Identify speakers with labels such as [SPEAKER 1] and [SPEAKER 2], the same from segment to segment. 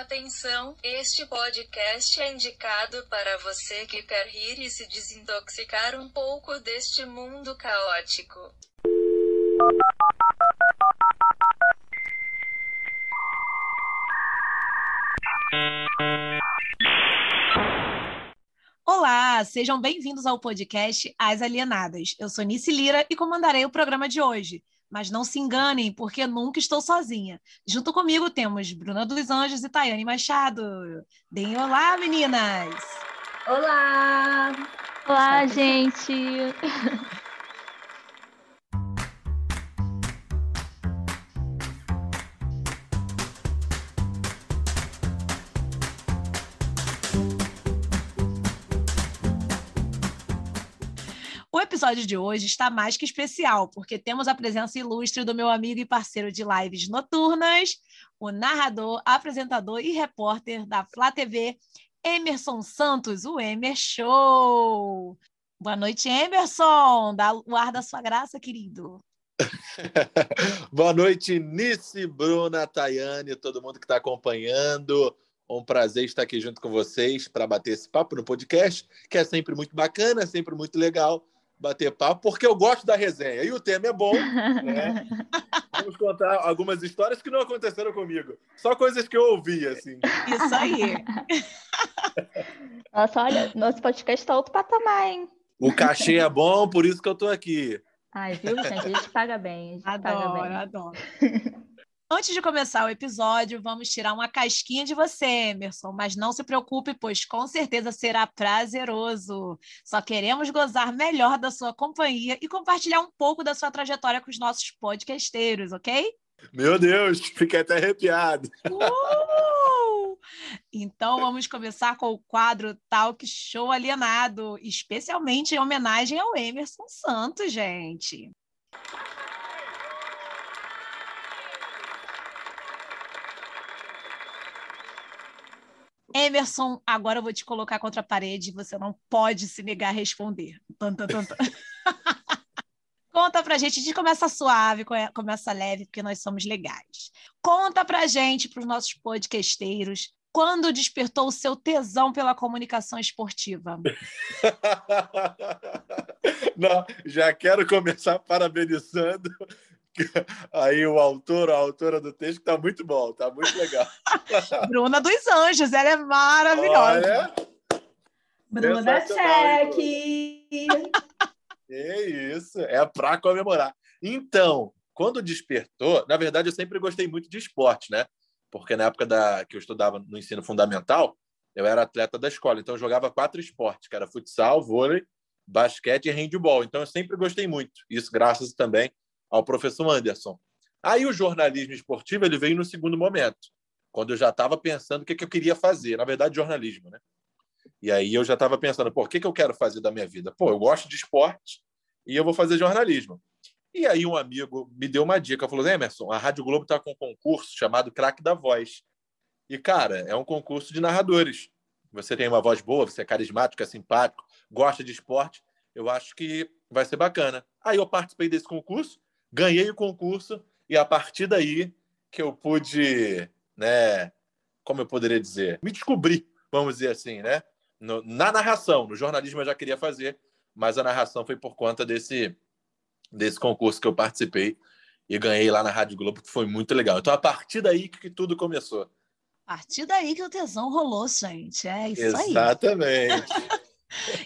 [SPEAKER 1] Atenção, este podcast é indicado para você que quer rir e se desintoxicar um pouco deste mundo caótico.
[SPEAKER 2] Olá, sejam bem-vindos ao podcast As Alienadas. Eu sou Nice Lira e comandarei o programa de hoje. Mas não se enganem, porque nunca estou sozinha. Junto comigo temos Bruna dos Anjos e Tayane Machado. Deem olá, meninas!
[SPEAKER 3] Olá!
[SPEAKER 4] Olá, gente!
[SPEAKER 2] episódio de hoje está mais que especial, porque temos a presença ilustre do meu amigo e parceiro de lives noturnas, o narrador, apresentador e repórter da Flá TV, Emerson Santos, o Emer Show. Boa noite, Emerson. Dá o ar da sua graça, querido.
[SPEAKER 5] Boa noite, Nice, Bruna, Tayane, todo mundo que está acompanhando. Um prazer estar aqui junto com vocês para bater esse papo no podcast, que é sempre muito bacana, sempre muito legal bater papo, porque eu gosto da resenha. E o tema é bom, né? Vamos contar algumas histórias que não aconteceram comigo. Só coisas que eu ouvi, assim.
[SPEAKER 2] Isso aí.
[SPEAKER 4] Nossa, olha, nosso podcast está outro patamar, hein?
[SPEAKER 5] O cachê é bom, por isso que eu tô aqui.
[SPEAKER 4] Ai, viu, gente? A gente paga bem. A gente
[SPEAKER 2] Adoro,
[SPEAKER 4] paga bem.
[SPEAKER 2] adoro. Antes de começar o episódio, vamos tirar uma casquinha de você, Emerson, mas não se preocupe, pois com certeza será prazeroso. Só queremos gozar melhor da sua companhia e compartilhar um pouco da sua trajetória com os nossos podcasteiros, ok?
[SPEAKER 5] Meu Deus, fiquei até arrepiado.
[SPEAKER 2] Uh! Então vamos começar com o quadro Talk Show Alienado, especialmente em homenagem ao Emerson Santos, gente. Emerson, agora eu vou te colocar contra a parede, você não pode se negar a responder. Tan, tan, tan, tan. Conta pra gente, a gente começa suave, come- começa leve, porque nós somos legais. Conta pra gente, pros nossos podcasteiros, quando despertou o seu tesão pela comunicação esportiva?
[SPEAKER 5] Não, já quero começar parabenizando aí o autor, a autora do texto, que tá muito bom, tá muito legal.
[SPEAKER 2] Bruna dos Anjos, ela é maravilhosa.
[SPEAKER 5] Olha,
[SPEAKER 3] Bruna Cheque!
[SPEAKER 5] é isso, é para comemorar. Então, quando despertou, na verdade, eu sempre gostei muito de esporte, né? Porque na época da, que eu estudava no ensino fundamental, eu era atleta da escola, então eu jogava quatro esportes, que era futsal, vôlei, basquete e handball. Então eu sempre gostei muito. Isso graças também ao professor Anderson. Aí o jornalismo esportivo ele veio no segundo momento, quando eu já estava pensando o que, que eu queria fazer. Na verdade, jornalismo, né? E aí eu já estava pensando, o que, que eu quero fazer da minha vida? Pô, eu gosto de esporte e eu vou fazer jornalismo. E aí um amigo me deu uma dica, falou, Emerson, a Rádio Globo está com um concurso chamado Craque da Voz. E, cara, é um concurso de narradores. Você tem uma voz boa, você é carismático, é simpático, gosta de esporte, eu acho que vai ser bacana. Aí eu participei desse concurso, ganhei o concurso e a partir daí que eu pude, né, como eu poderia dizer, me descobrir, vamos dizer assim, né, no, na narração. No jornalismo eu já queria fazer, mas a narração foi por conta desse desse concurso que eu participei e ganhei lá na Rádio Globo, que foi muito legal. Então a partir daí que tudo começou.
[SPEAKER 2] A partir daí que o tesão rolou, gente. É isso aí.
[SPEAKER 5] Exatamente.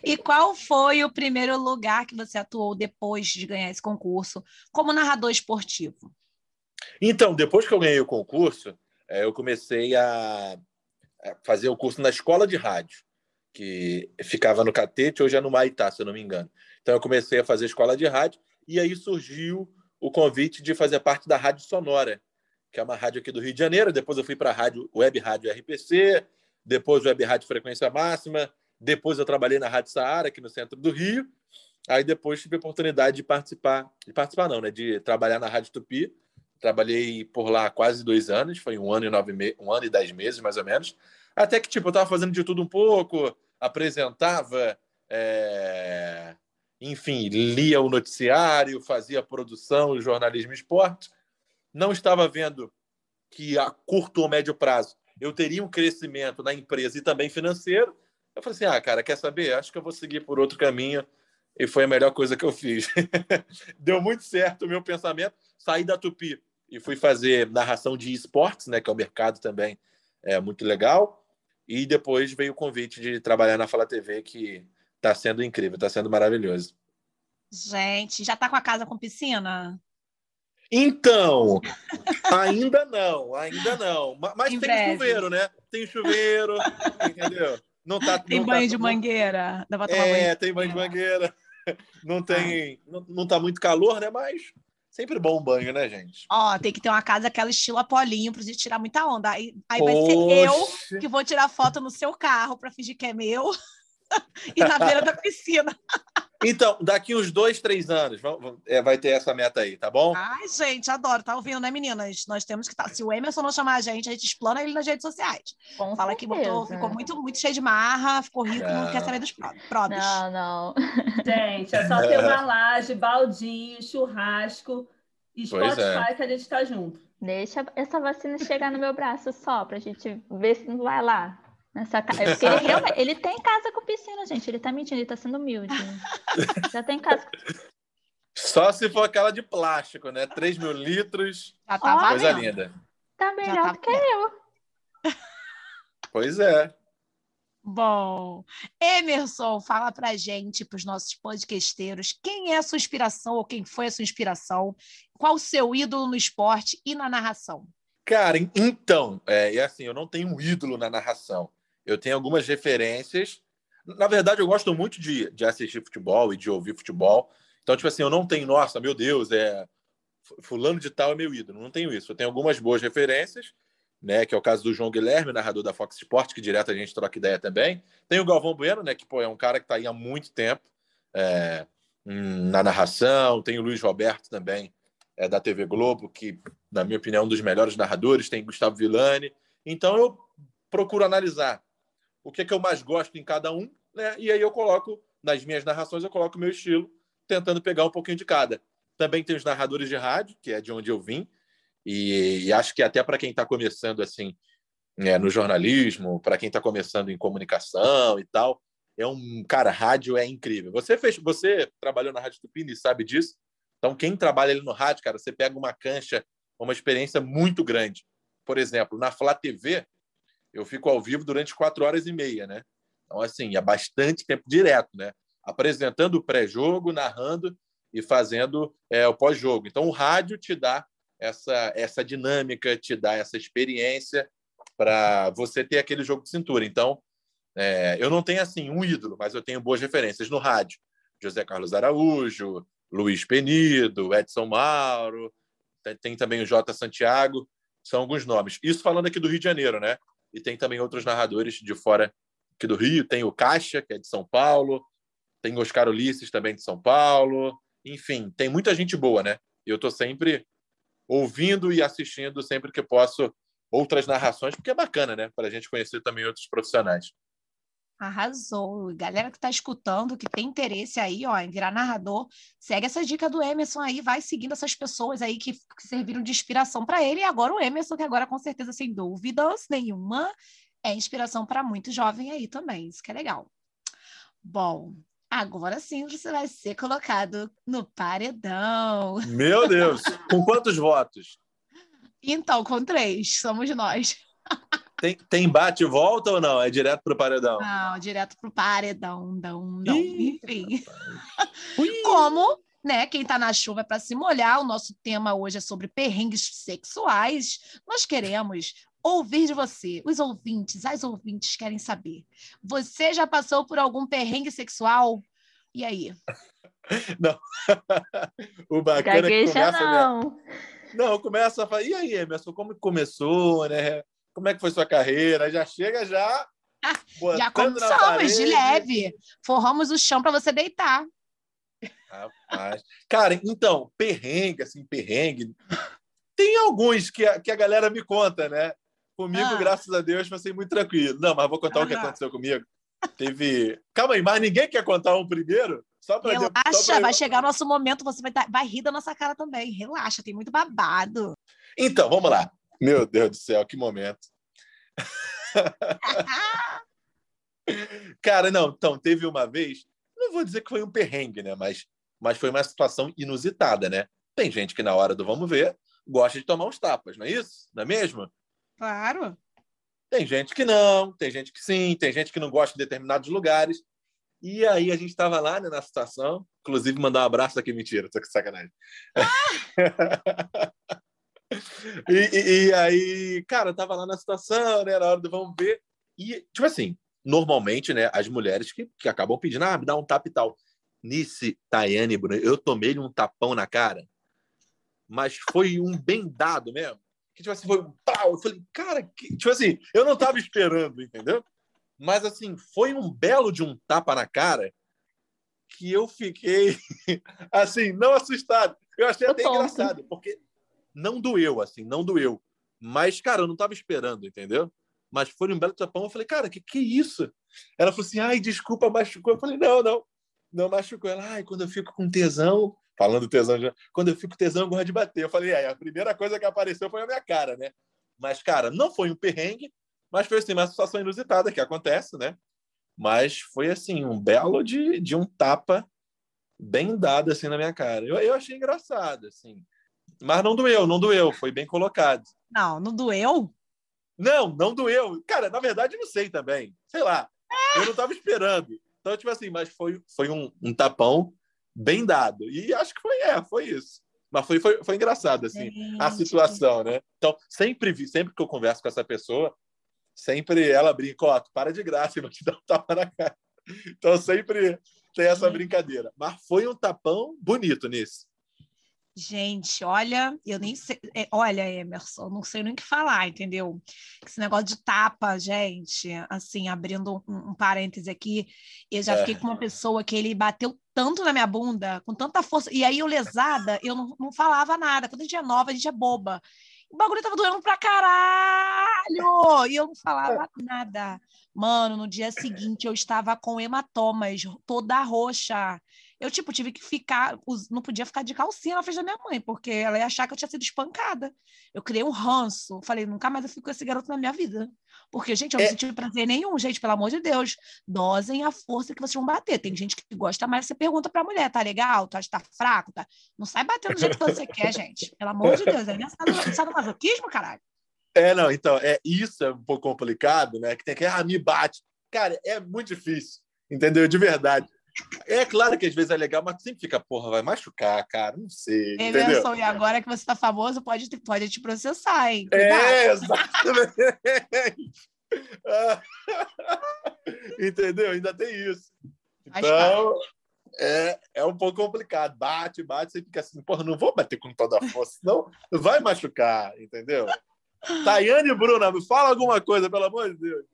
[SPEAKER 2] E qual foi o primeiro lugar que você atuou depois de ganhar esse concurso como narrador esportivo?
[SPEAKER 5] Então, depois que eu ganhei o concurso, eh, eu comecei a a fazer o curso na escola de rádio, que ficava no Catete, hoje é no Maitá, se eu não me engano. Então, eu comecei a fazer escola de rádio e aí surgiu o convite de fazer parte da Rádio Sonora, que é uma rádio aqui do Rio de Janeiro. Depois eu fui para a rádio, Web Rádio RPC, depois Web Rádio Frequência Máxima, depois eu trabalhei na Rádio Saara, aqui no centro do Rio. Aí depois tive a oportunidade de participar, de participar não, né? De trabalhar na Rádio Tupi. Trabalhei por lá quase dois anos, foi um ano e nove me... um ano e dez meses, mais ou menos. Até que, tipo, eu estava fazendo de tudo um pouco, apresentava, é... enfim, lia o noticiário, fazia produção, jornalismo e esporte. Não estava vendo que a curto ou médio prazo eu teria um crescimento na empresa e também financeiro. Eu falei assim: ah, cara, quer saber? Acho que eu vou seguir por outro caminho. E foi a melhor coisa que eu fiz. Deu muito certo o meu pensamento. Saí da Tupi e fui fazer narração de esportes, né, que é o mercado também é muito legal. E depois veio o convite de trabalhar na Fala TV, que está sendo incrível, está sendo maravilhoso.
[SPEAKER 2] Gente, já está com a casa com piscina?
[SPEAKER 5] Então, ainda não, ainda não. Mas
[SPEAKER 2] Em
[SPEAKER 5] tem
[SPEAKER 2] breve.
[SPEAKER 5] chuveiro, né? Tem chuveiro, entendeu? Não tá,
[SPEAKER 2] Tem
[SPEAKER 5] não
[SPEAKER 2] banho
[SPEAKER 5] tá,
[SPEAKER 2] de mangueira? Dá pra tomar
[SPEAKER 5] É,
[SPEAKER 2] banho?
[SPEAKER 5] tem banho de mangueira. Não tem, não, não tá muito calor, né? Mas sempre bom um banho, né, gente?
[SPEAKER 2] Ó, tem que ter uma casa aquela estilo Apolinho pra gente tirar muita onda. Aí, aí vai ser eu que vou tirar foto no seu carro pra fingir que é meu e na beira da piscina.
[SPEAKER 5] Então, daqui uns dois, três anos, é, vai ter essa meta aí, tá bom?
[SPEAKER 2] Ai, gente, adoro. Tá ouvindo, né, meninas? Nós temos que estar. Se o Emerson não chamar a gente, a gente explana ele nas redes sociais.
[SPEAKER 4] Com
[SPEAKER 2] Fala que botou,
[SPEAKER 4] certeza.
[SPEAKER 2] ficou muito, muito cheio de marra, ficou rico, não,
[SPEAKER 5] Não.
[SPEAKER 2] quer saber dos pró- probes.
[SPEAKER 4] Não, não.
[SPEAKER 3] Gente, é só ter uma laje, baldinho, churrasco e
[SPEAKER 5] Pois é.
[SPEAKER 3] Spotify que a gente tá junto.
[SPEAKER 4] Deixa essa vacina chegar no meu braço só, pra gente ver se não vai lá. Nessa ca... é Porque ele, realmente, ele tem casa com piscina, gente. Ele tá mentindo, ele tá sendo humilde. Já tem casa com
[SPEAKER 5] Só se for aquela de plástico, né? 3 mil litros,
[SPEAKER 2] Já tá
[SPEAKER 4] Olha.
[SPEAKER 5] coisa
[SPEAKER 2] valendo.
[SPEAKER 5] linda.
[SPEAKER 4] Tá melhor
[SPEAKER 2] tá
[SPEAKER 4] do que eu.
[SPEAKER 5] Pois é.
[SPEAKER 2] Bom, Emerson, fala pra gente, pros nossos podcasteiros, quem é a sua inspiração ou quem foi a sua inspiração? Qual o seu ídolo no esporte e na narração?
[SPEAKER 5] Cara, en- então, é, e assim, eu não tenho um ídolo na narração. Eu tenho algumas referências. Na verdade, eu gosto muito de, de assistir futebol e de ouvir futebol. Então, tipo assim, eu não tenho, nossa, meu Deus, é fu- fulano de tal é meu ídolo. Não tenho isso. Eu tenho algumas boas referências, né? Que é o caso do João Guilherme, narrador da Fox Sports, que direto a gente troca ideia também. Tem o Galvão Bueno, né? Que pô, é um cara que está aí há muito tempo é, hum, na narração. Tem o Luiz Roberto também, é, da TV Globo, que, na minha opinião, é um dos melhores narradores. Tem Gustavo Villani. Então, eu procuro analisar o que, é que eu mais gosto em cada um, né? E aí eu coloco, nas minhas narrações, eu coloco o meu estilo, tentando pegar um pouquinho de cada. Também tem os narradores de rádio, que é de onde eu vim, e, e acho que até para quem está começando assim é, no jornalismo, para quem está começando em comunicação e tal, é um cara, rádio é incrível. Você fez, você trabalhou na Rádio Tupini sabe disso. Então, quem trabalha ali no rádio, cara, você pega uma cancha, uma experiência muito grande. Por exemplo, na Flá TV, eu fico ao vivo durante quatro horas e meia, né? Então, assim, é bastante tempo direto, né? Apresentando o pré-jogo, narrando e fazendo é, o pós-jogo. Então, o rádio te dá essa, essa dinâmica, te dá essa experiência para você ter aquele jogo de cintura. Então, é, eu não tenho, assim, um ídolo, mas eu tenho boas referências no rádio. José Carlos Araújo, Luiz Penido, Edson Mauro, tem, também o Jota Santiago, são alguns nomes. Isso falando aqui do Rio de Janeiro, né? E tem também outros narradores de fora aqui do Rio. Tem o Caixa, que é de São Paulo. Tem o Oscar Ulisses, também de São Paulo. Enfim, tem muita gente boa, né? Eu estou sempre ouvindo e assistindo sempre que posso outras narrações, porque é bacana, né? Para a gente conhecer também outros profissionais.
[SPEAKER 2] Arrasou. Galera que está escutando, que tem interesse aí, ó, em virar narrador, segue essa dica do Emerson aí, vai seguindo essas pessoas aí que, que serviram de inspiração para ele. E agora o Emerson, que agora, com certeza, sem dúvidas nenhuma, é inspiração para muito jovem aí também. Isso que é legal. Bom, agora sim você vai ser colocado no paredão.
[SPEAKER 5] Meu Deus! Com quantos votos?
[SPEAKER 2] Então, com três, somos nós.
[SPEAKER 5] Tem, tem bate e volta ou não? É direto para o paredão?
[SPEAKER 2] Não, direto pro paredão, dão, dão.
[SPEAKER 5] Ih,
[SPEAKER 2] Enfim. Como, né, quem tá na chuva é para se molhar, o nosso tema hoje é sobre perrengues sexuais. Nós queremos ouvir de você. Os ouvintes, as ouvintes querem saber. Você já passou por algum perrengue sexual? E aí?
[SPEAKER 5] o bacana é que
[SPEAKER 4] Gagueja
[SPEAKER 5] começa, né?
[SPEAKER 4] não.
[SPEAKER 5] Não, começa a falar, e aí, Emerson, como que começou, né? Como é que foi sua carreira? Já chega já
[SPEAKER 2] Já começamos, de leve. Forramos o chão para você deitar.
[SPEAKER 5] Rapaz. Cara, então, perrengue, assim, perrengue. Tem alguns que a, que a galera me conta, né? Comigo,
[SPEAKER 2] Ah.
[SPEAKER 5] graças a Deus, passei muito tranquilo. Não, mas vou contar o que aconteceu comigo. Teve. Calma aí, mas ninguém quer contar um primeiro? Só para
[SPEAKER 2] Relaxa, vai chegar nosso momento, você vai, dar- vai rir da nossa cara também. Relaxa, tem muito babado.
[SPEAKER 5] Então, vamos lá. Meu Deus do céu, que momento. Cara, não, então, teve uma vez, não vou dizer que foi um perrengue, né? Mas, mas foi uma situação inusitada, né? Tem gente que na hora do vamos ver gosta de tomar uns tapas, não é isso? Não é mesmo?
[SPEAKER 2] Claro.
[SPEAKER 5] Tem gente que não, tem gente que sim, tem gente que não gosta de determinados lugares. E aí a gente estava lá né, na situação, inclusive mandar um abraço aqui, mentira, tô com sacanagem. e, e, e, aí, cara, eu tava lá na situação, né, na hora do vamos ver. E, tipo assim, normalmente, né, as mulheres que, que acabam pedindo, ah, me dá um tapa e tal. Nice, Tayane, Bruno, eu tomei um tapão na cara, mas foi um bem dado mesmo. Que, tipo assim, foi um pau. Eu falei, cara, que... tipo assim, eu não tava esperando, entendeu? Mas, assim, foi um belo de um tapa na cara que eu fiquei, assim, não assustado. Eu achei até engraçado, porque não doeu, assim, não doeu. Mas, cara, eu não tava esperando, entendeu? mas foi um belo tapão. Eu falei, cara, que que é isso? Ela falou assim, ai, desculpa, machucou. Eu falei, não, não, não machucou. Ela, ai, quando eu fico com tesão, falando tesão já, quando eu fico tesão, eu gosto de bater. Eu falei, é, a primeira coisa que apareceu foi a minha cara, né? Mas, cara, não foi um perrengue, mas foi assim, uma situação inusitada que acontece, né? Mas foi assim, um belo de, de um tapa bem dado assim na minha cara. Eu, eu achei engraçado, assim. Mas não doeu, não doeu, foi bem colocado.
[SPEAKER 2] Não, não doeu?
[SPEAKER 5] Não, não doeu. Cara, na verdade, não sei também. Sei lá. Eu não estava esperando. Então, tipo assim, mas foi, foi um, um, tapão bem dado. E acho que foi, é, foi isso. Mas foi, foi, foi engraçado, assim, Gente. a situação, né? Então, sempre vi, sempre que eu converso com essa pessoa, sempre ela brinca, ó, para de graça e vou te dar um tapa na cara. Então, sempre tem essa brincadeira. Mas foi um tapão bonito nisso.
[SPEAKER 2] Gente, olha, eu nem sei. É, olha, Emerson, não sei nem o que falar, entendeu? Esse negócio de tapa, gente, assim, abrindo um, um parêntese aqui, eu já é. fiquei com uma pessoa que ele bateu tanto na minha bunda, com tanta força, e aí eu lesada, eu não, não falava nada. Quando a gente é nova, a gente é boba. O bagulho tava doendo pra caralho! E eu não falava nada. Mano, no dia seguinte eu estava com hematomas, toda roxa. Eu, tipo, tive que ficar, não podia ficar de calcinha na frente da minha mãe, porque ela ia achar que eu tinha sido espancada. Eu criei um ranço. Falei, nunca mais eu fico com esse garoto na minha vida. Porque, gente, eu não é... senti prazer nenhum, gente, pelo amor de Deus. Dosem a força que vocês vão bater. Tem gente que gosta mais, você pergunta pra mulher, tá legal? Tá, tá fraco? Tá... Não sai batendo do jeito que você quer, gente. Pelo amor de Deus. É sabe masoquismo, caralho?
[SPEAKER 5] É, não, então, é, isso é um pouco complicado, né? Que tem que, ah, me bate. Cara, é muito difícil, entendeu? De verdade. É claro que às vezes é legal, mas sempre fica, porra, vai machucar, cara, não sei. Emerson, entendeu?
[SPEAKER 2] e agora que você tá famoso, pode, pode te processar, hein?
[SPEAKER 5] É, exatamente. entendeu? Ainda tem isso. Então, é, é um pouco complicado. Bate, bate, você fica assim, porra, não vou bater com toda a força, senão vai machucar, entendeu? Tayane e Bruna, me fala alguma coisa, pelo amor de Deus.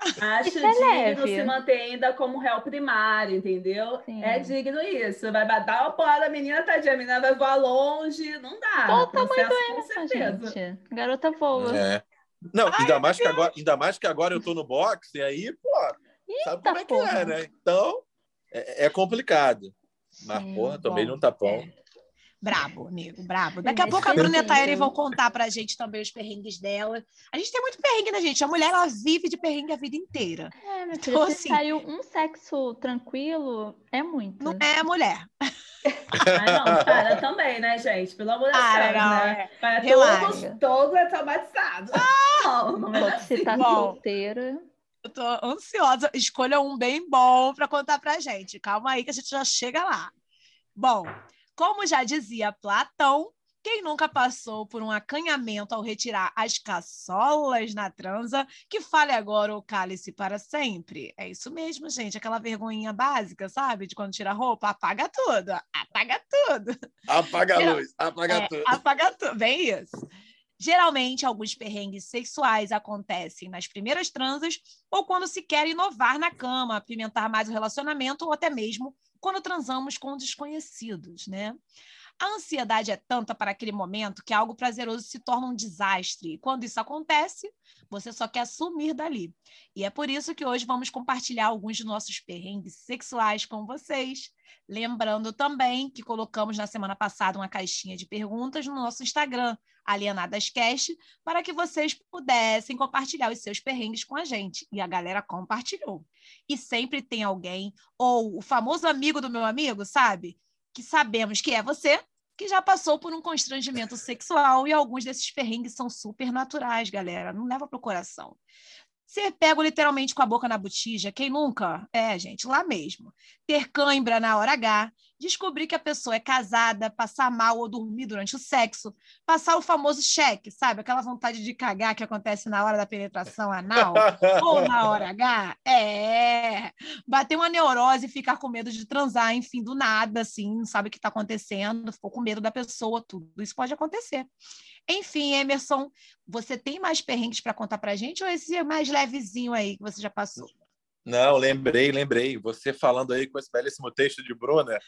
[SPEAKER 3] Acho é digno leve. se manter ainda como réu primário, entendeu? Sim. É digno isso. Vai dar uma porrada, a menina, tadinha, a menina vai voar longe, não dá.
[SPEAKER 4] Qual o tamanho do Emerson, gente? Garota voa.
[SPEAKER 5] É. Não, Ai, ainda, mais que agora, ainda mais que agora eu tô no boxe, e aí, pô, Eita, sabe como é que é, né? Então, é, é complicado. Mas, Sim, porra, tomei num tapão. É.
[SPEAKER 2] Brabo, amigo, brabo. Daqui a pouco a Bruna e a Tairi vão contar pra gente também os perrengues dela. A gente tem muito perrengue, né, gente? A mulher, ela vive de perrengue a vida inteira.
[SPEAKER 4] É, meu filho, então, se assim, saiu um sexo tranquilo, é muito.
[SPEAKER 2] Não é a mulher.
[SPEAKER 3] Ah, não, para também, né, gente? Pelo amor de Deus, né? É. Para todos, todos é traumatizado.
[SPEAKER 4] Ah, não, não é assim. Você tá solteira.
[SPEAKER 2] Eu tô ansiosa. Escolha um bem bom para contar pra gente. Calma aí que a gente já chega lá. Bom, como já dizia Platão, quem nunca passou por um acanhamento ao retirar as caçolas na transa, que fale agora o cálice para sempre. É isso mesmo, gente. Aquela vergonhinha básica, sabe? De quando tira a roupa, apaga tudo. Apaga tudo.
[SPEAKER 5] Apaga a luz, apaga é, tudo.
[SPEAKER 2] Apaga tudo. Bem isso. Geralmente, alguns perrengues sexuais acontecem nas primeiras transas ou quando se quer inovar na cama, apimentar mais o relacionamento ou até mesmo quando transamos com desconhecidos, né? A ansiedade é tanta para aquele momento que algo prazeroso se torna um desastre. E quando isso acontece, você só quer sumir dali. E é por isso que hoje vamos compartilhar alguns dos nossos perrengues sexuais com vocês. Lembrando também que colocamos na semana passada uma caixinha de perguntas no nosso Instagram, AlienadasCast, para que vocês pudessem compartilhar os seus perrengues com a gente. E a galera compartilhou. E sempre tem alguém, ou o famoso amigo do meu amigo, sabe? Que sabemos que é você, que já passou por um constrangimento sexual e alguns desses perrengues são super naturais, galera. Não leva pro coração. Ser pego literalmente com a boca na botija, quem nunca? É, gente, lá mesmo. Ter cãibra na hora H, descobrir que a pessoa é casada, passar mal ou dormir durante o sexo, passar o famoso cheque, sabe? Aquela vontade de cagar que acontece na hora da penetração anal ou na hora H. É. Bater uma neurose e ficar com medo de transar, enfim, do nada, assim, não sabe o que está acontecendo, ficou com medo da pessoa, tudo isso pode acontecer. Enfim, Emerson, você tem mais perrengues para contar para gente ou esse é mais levezinho aí que você já passou?
[SPEAKER 5] Não, lembrei, lembrei. Você falando aí com esse belíssimo texto de Bruna.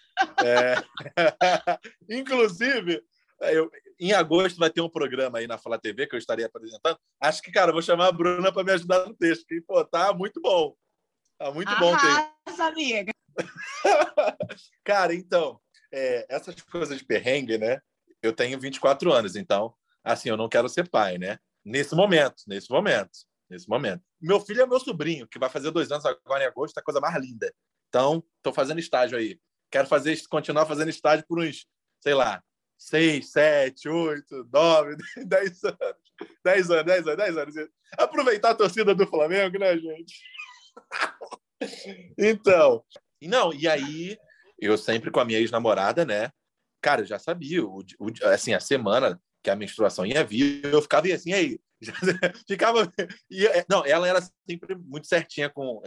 [SPEAKER 5] É... Inclusive, eu, em agosto vai ter um programa aí na Fala TV que eu estaria apresentando. Acho que, cara, vou chamar a Bruna para me ajudar no texto, que, pô, tá muito bom. Tá muito Arrasa,
[SPEAKER 2] bom. Ter... amiga.
[SPEAKER 5] cara, então, é, essas coisas de perrengue, né? Eu tenho 24 anos, então assim, eu não quero ser pai, né? Nesse momento, nesse momento, nesse momento. Meu filho é meu sobrinho, que vai fazer dois anos agora em agosto, a coisa mais linda. Então, estou fazendo estágio aí. Quero fazer, continuar fazendo estágio por uns, sei lá, seis, sete, oito, nove, dez anos. Dez anos, dez anos, dez anos. Aproveitar a torcida do Flamengo, né, gente? Então, não, e aí eu sempre com a minha ex-namorada, né? Cara, eu já sabia, o, o, assim, a semana que a menstruação ia vir, eu ficava assim, aí, ficava. É, não, ela era sempre muito certinha com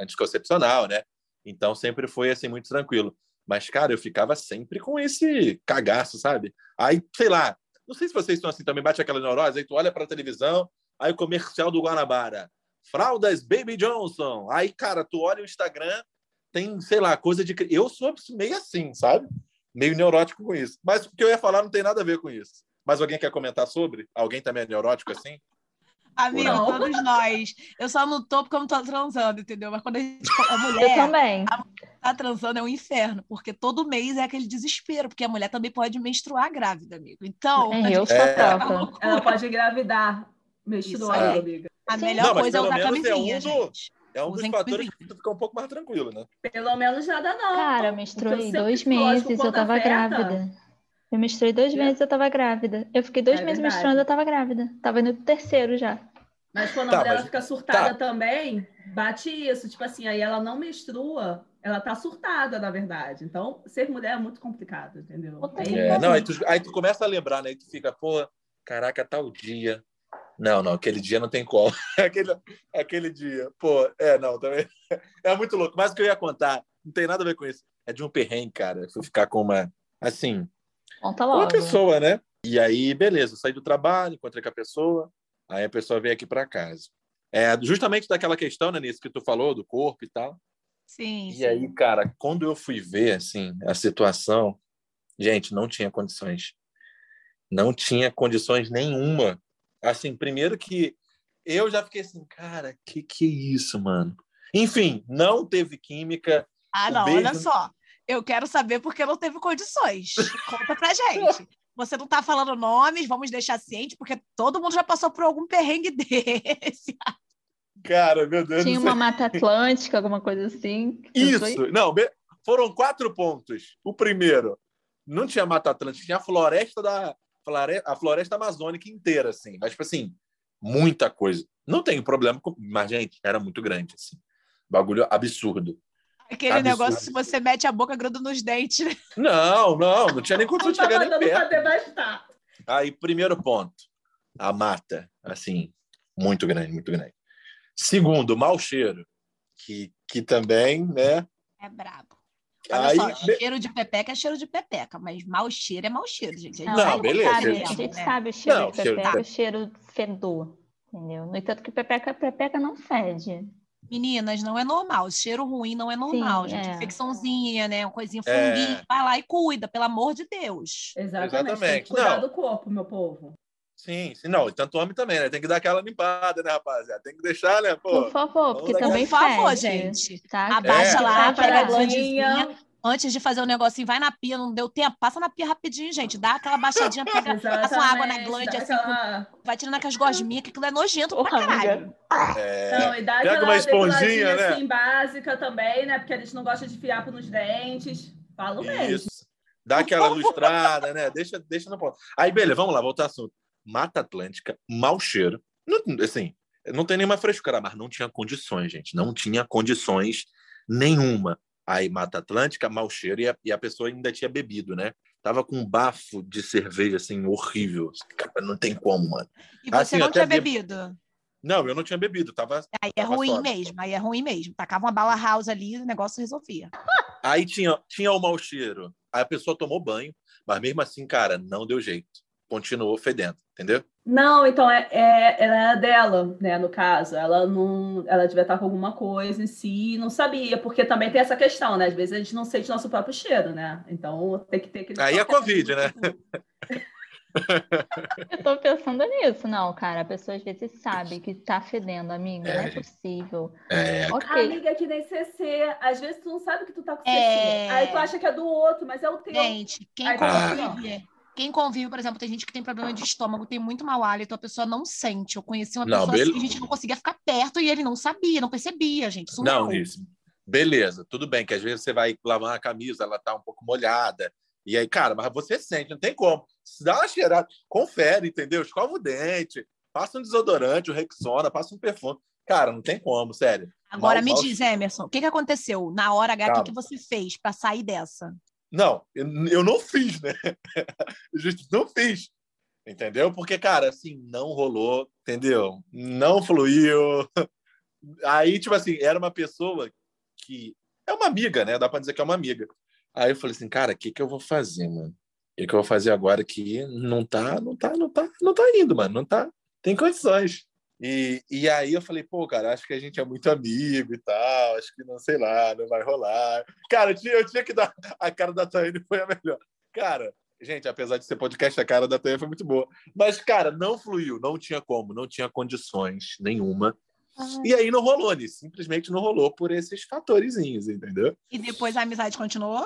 [SPEAKER 5] anticoncepcional, né? Então sempre foi assim, muito tranquilo. Mas, cara, eu ficava sempre com esse cagaço, sabe? Aí, sei lá, não sei se vocês estão assim também, bate aquela neurose, aí tu olha para a televisão, aí o comercial do Guanabara, fraldas Baby Johnson. Aí, cara, tu olha o Instagram, tem, sei lá, coisa de. Eu sou meio assim, sabe? Meio neurótico com isso. Mas o que eu ia falar não tem nada a ver com isso. Mas alguém quer comentar sobre? Alguém também é neurótico assim?
[SPEAKER 2] Amigo, todos nós. Eu só não tô porque eu não tô transando, entendeu? Mas quando a gente. A mulher.
[SPEAKER 4] Eu também.
[SPEAKER 2] A mulher tá transando é um inferno, porque todo mês é aquele desespero, porque a mulher também pode menstruar grávida, amigo. Então.
[SPEAKER 4] É, eu sou é.
[SPEAKER 3] Troca. Ela pode engravidar menstruando, amiga.
[SPEAKER 2] A melhor não, coisa é usar camisinha, é um gente.
[SPEAKER 5] É um dos fatores que tu fica um pouco mais tranquilo, né?
[SPEAKER 3] Pelo menos nada não.
[SPEAKER 4] Cara, eu menstruei dois meses, eu tava afeta. grávida. Eu menstruei dois meses, eu tava grávida. Eu fiquei dois é meses verdade. menstruando, eu tava grávida. Tava indo pro terceiro já.
[SPEAKER 3] Mas quando tá, a mulher mas... fica surtada tá. também, bate isso. Tipo assim, aí ela não menstrua, ela tá surtada, na verdade. Então, ser mulher é muito complicado, entendeu?
[SPEAKER 5] É, não, aí tu, aí tu começa a lembrar, né? Aí tu fica, pô, caraca, tal dia. Não, não, aquele dia não tem como. aquele, aquele dia. Pô, é, não, também. É muito louco. Mas o que eu ia contar, não tem nada a ver com isso. É de um perrengue, cara. Eu fui ficar com uma. Assim,
[SPEAKER 4] Conta logo.
[SPEAKER 5] Uma pessoa, né? E aí, beleza, saí do trabalho, encontrei com a pessoa, aí a pessoa veio aqui para casa. É, justamente daquela questão, né, nisso que tu falou, do corpo e tal.
[SPEAKER 2] Sim.
[SPEAKER 5] E
[SPEAKER 2] sim.
[SPEAKER 5] aí, cara, quando eu fui ver, assim, a situação, gente, não tinha condições. Não tinha condições nenhuma. Assim, primeiro que eu já fiquei assim, cara, que que é isso, mano? Enfim, não teve química.
[SPEAKER 2] Ah, não, beijo... olha só. Eu quero saber porque não teve condições. Conta pra gente. Você não tá falando nomes, vamos deixar ciente, porque todo mundo já passou por algum perrengue desse.
[SPEAKER 5] Cara, meu Deus
[SPEAKER 4] Tinha uma mata atlântica, alguma coisa assim.
[SPEAKER 5] Isso, não, foram quatro pontos. O primeiro, não tinha mata atlântica, tinha a floresta da a floresta amazônica inteira, assim. Mas, tipo assim, muita coisa. Não tem problema, com... mas, gente, era muito grande, assim. Bagulho absurdo.
[SPEAKER 2] Aquele Absurdo. negócio, se você mete a boca, gruda nos dentes. Né?
[SPEAKER 5] Não, não, não tinha nem condição de chegar nem perto. Aí, primeiro ponto, a mata, assim, muito grande, muito grande. Segundo, mau cheiro, que, que também, né?
[SPEAKER 2] É brabo. Olha Aí, só, cheiro de pepeca é cheiro de pepeca, mas mau cheiro é mau cheiro, gente.
[SPEAKER 5] Não, não beleza.
[SPEAKER 4] Sabe, a gente né? sabe o cheiro não, de pepeca, cheiro... o cheiro fedor, entendeu? No entanto que pepeca, pepeca não fede.
[SPEAKER 2] Meninas, não é normal. Cheiro ruim não é normal,
[SPEAKER 4] Sim,
[SPEAKER 2] gente.
[SPEAKER 4] é.
[SPEAKER 2] Infecçãozinha, né? Uma coisinha
[SPEAKER 5] É.
[SPEAKER 2] funguinho. Vai lá e cuida, pelo amor de Deus.
[SPEAKER 3] Exatamente. Tem
[SPEAKER 5] Exatamente.
[SPEAKER 3] que cuidar
[SPEAKER 5] Não.
[SPEAKER 3] do corpo, meu povo.
[SPEAKER 5] Sim, sim, não. E tanto homem também, né? Tem que dar aquela limpada, né, rapaziada? Tem que deixar, né,
[SPEAKER 4] Por
[SPEAKER 5] pô?
[SPEAKER 4] favor, porque
[SPEAKER 5] vamos
[SPEAKER 4] também
[SPEAKER 2] Por favor, gente.
[SPEAKER 4] Tá?
[SPEAKER 2] Abaixa
[SPEAKER 5] É.
[SPEAKER 2] lá,
[SPEAKER 3] Tá
[SPEAKER 2] pega a
[SPEAKER 3] para a
[SPEAKER 2] bandinha. Antes de fazer o negocinho, vai na pia, não deu tempo, passa na pia rapidinho, gente. Dá aquela baixadinha, pega, passa uma água na glande, assim,
[SPEAKER 3] aquela-
[SPEAKER 2] vai tirando aquelas gosminhas, que aquilo é nojento pra
[SPEAKER 4] Porra, amiga.
[SPEAKER 2] caralho.
[SPEAKER 5] É,
[SPEAKER 3] Não, e dá
[SPEAKER 5] Pega
[SPEAKER 3] aquela
[SPEAKER 5] uma esponjinha, né?
[SPEAKER 3] assim, básica também, né? Porque a gente não gosta de fiapo nos dentes. Falo mesmo.
[SPEAKER 5] Isso. Dá aquela lustrada, né? Deixa, deixa no ponto. Aí, beleza, vamos lá, voltar ao assunto. Mata Atlântica, mau cheiro. Não, assim, não tem nenhuma frescura, mas não tinha condições, gente. Não tinha condições nenhuma. Aí, Mata Atlântica, mau cheiro, e a, e a pessoa ainda tinha bebido, né? Tava com um bafo de cerveja, assim, horrível. Cara, não tem como, mano.
[SPEAKER 2] E você
[SPEAKER 5] Assim,
[SPEAKER 2] não tinha
[SPEAKER 5] bebo-
[SPEAKER 2] bebido.
[SPEAKER 5] Não, eu não tinha bebido, tava.
[SPEAKER 2] Aí é
[SPEAKER 5] Tava
[SPEAKER 2] ruim
[SPEAKER 5] sóbrio.
[SPEAKER 2] mesmo, aí é ruim mesmo. Tacava uma bala house ali, o negócio resolvia.
[SPEAKER 5] Aí tinha, tinha o mau cheiro. Aí a pessoa tomou banho, mas mesmo assim, cara, não deu jeito. Continuou fedendo, entendeu?
[SPEAKER 3] Não, então é, é, ela é dela, né? No caso, ela não, ela devia estar com alguma coisa em si, e não sabia, porque também tem essa questão, né? Às vezes a gente não sente nosso próprio cheiro, né? Então tem que ter aquele.
[SPEAKER 5] Aí é Covid, né?
[SPEAKER 4] Eu tô pensando nisso. Não, cara, a pessoa às vezes sabe que tá fedendo, amiga. Não é
[SPEAKER 5] É.
[SPEAKER 4] possível.
[SPEAKER 5] É,
[SPEAKER 4] Ok.
[SPEAKER 3] Amiga, é que nem CC. Às vezes tu não sabe que tu tá com CC.
[SPEAKER 2] É.
[SPEAKER 3] Aí tu acha que é do outro, mas é o teu.
[SPEAKER 2] Gente, quem
[SPEAKER 3] Aí
[SPEAKER 2] convive, quem convive, por exemplo, tem gente que tem problema de estômago, tem muito mau hálito, a pessoa não sente. Eu conheci uma
[SPEAKER 5] Não,
[SPEAKER 2] pessoa
[SPEAKER 5] bele-
[SPEAKER 2] assim, a gente não conseguia ficar perto e ele não sabia, não percebia, gente. Surreal.
[SPEAKER 5] não, isso. Beleza, tudo bem, que às vezes você vai lavar a camisa, ela tá um pouco molhada. E aí, cara, mas você sente, não tem como. Se dá uma cheirada, confere, entendeu? Escova o dente, passa um desodorante, o Rexona, passa um perfume. Cara, não tem como, sério.
[SPEAKER 2] Agora
[SPEAKER 5] Mal-
[SPEAKER 2] me
[SPEAKER 5] mal-
[SPEAKER 2] diz, Emerson, o que, que aconteceu? Na hora H, o que, que você fez para sair dessa?
[SPEAKER 5] Não, eu, eu não fiz, né? Justo, não fiz. Entendeu? Porque, cara, assim, não rolou, entendeu? Não fluiu. Aí, tipo assim, era uma pessoa que é uma amiga, né? Dá pra dizer que é uma amiga. Aí eu falei assim, cara, o que que eu vou fazer, mano? O que que eu vou fazer agora que não tá, não tá, não tá, não tá indo, mano, não tá, tem condições. E, e aí eu falei, pô, cara, acho que a gente é muito amigo e tal, acho que não sei lá, não vai rolar. Cara, eu tinha, eu tinha que dar a cara da Tânia foi a melhor. Cara, gente, apesar de ser podcast, a cara da Tânia foi muito boa. Mas, cara, não fluiu, não tinha como, não tinha condições nenhuma. E aí não rolou, né? Simplesmente não rolou por esses fatorzinhos, entendeu?
[SPEAKER 2] E depois a amizade continuou?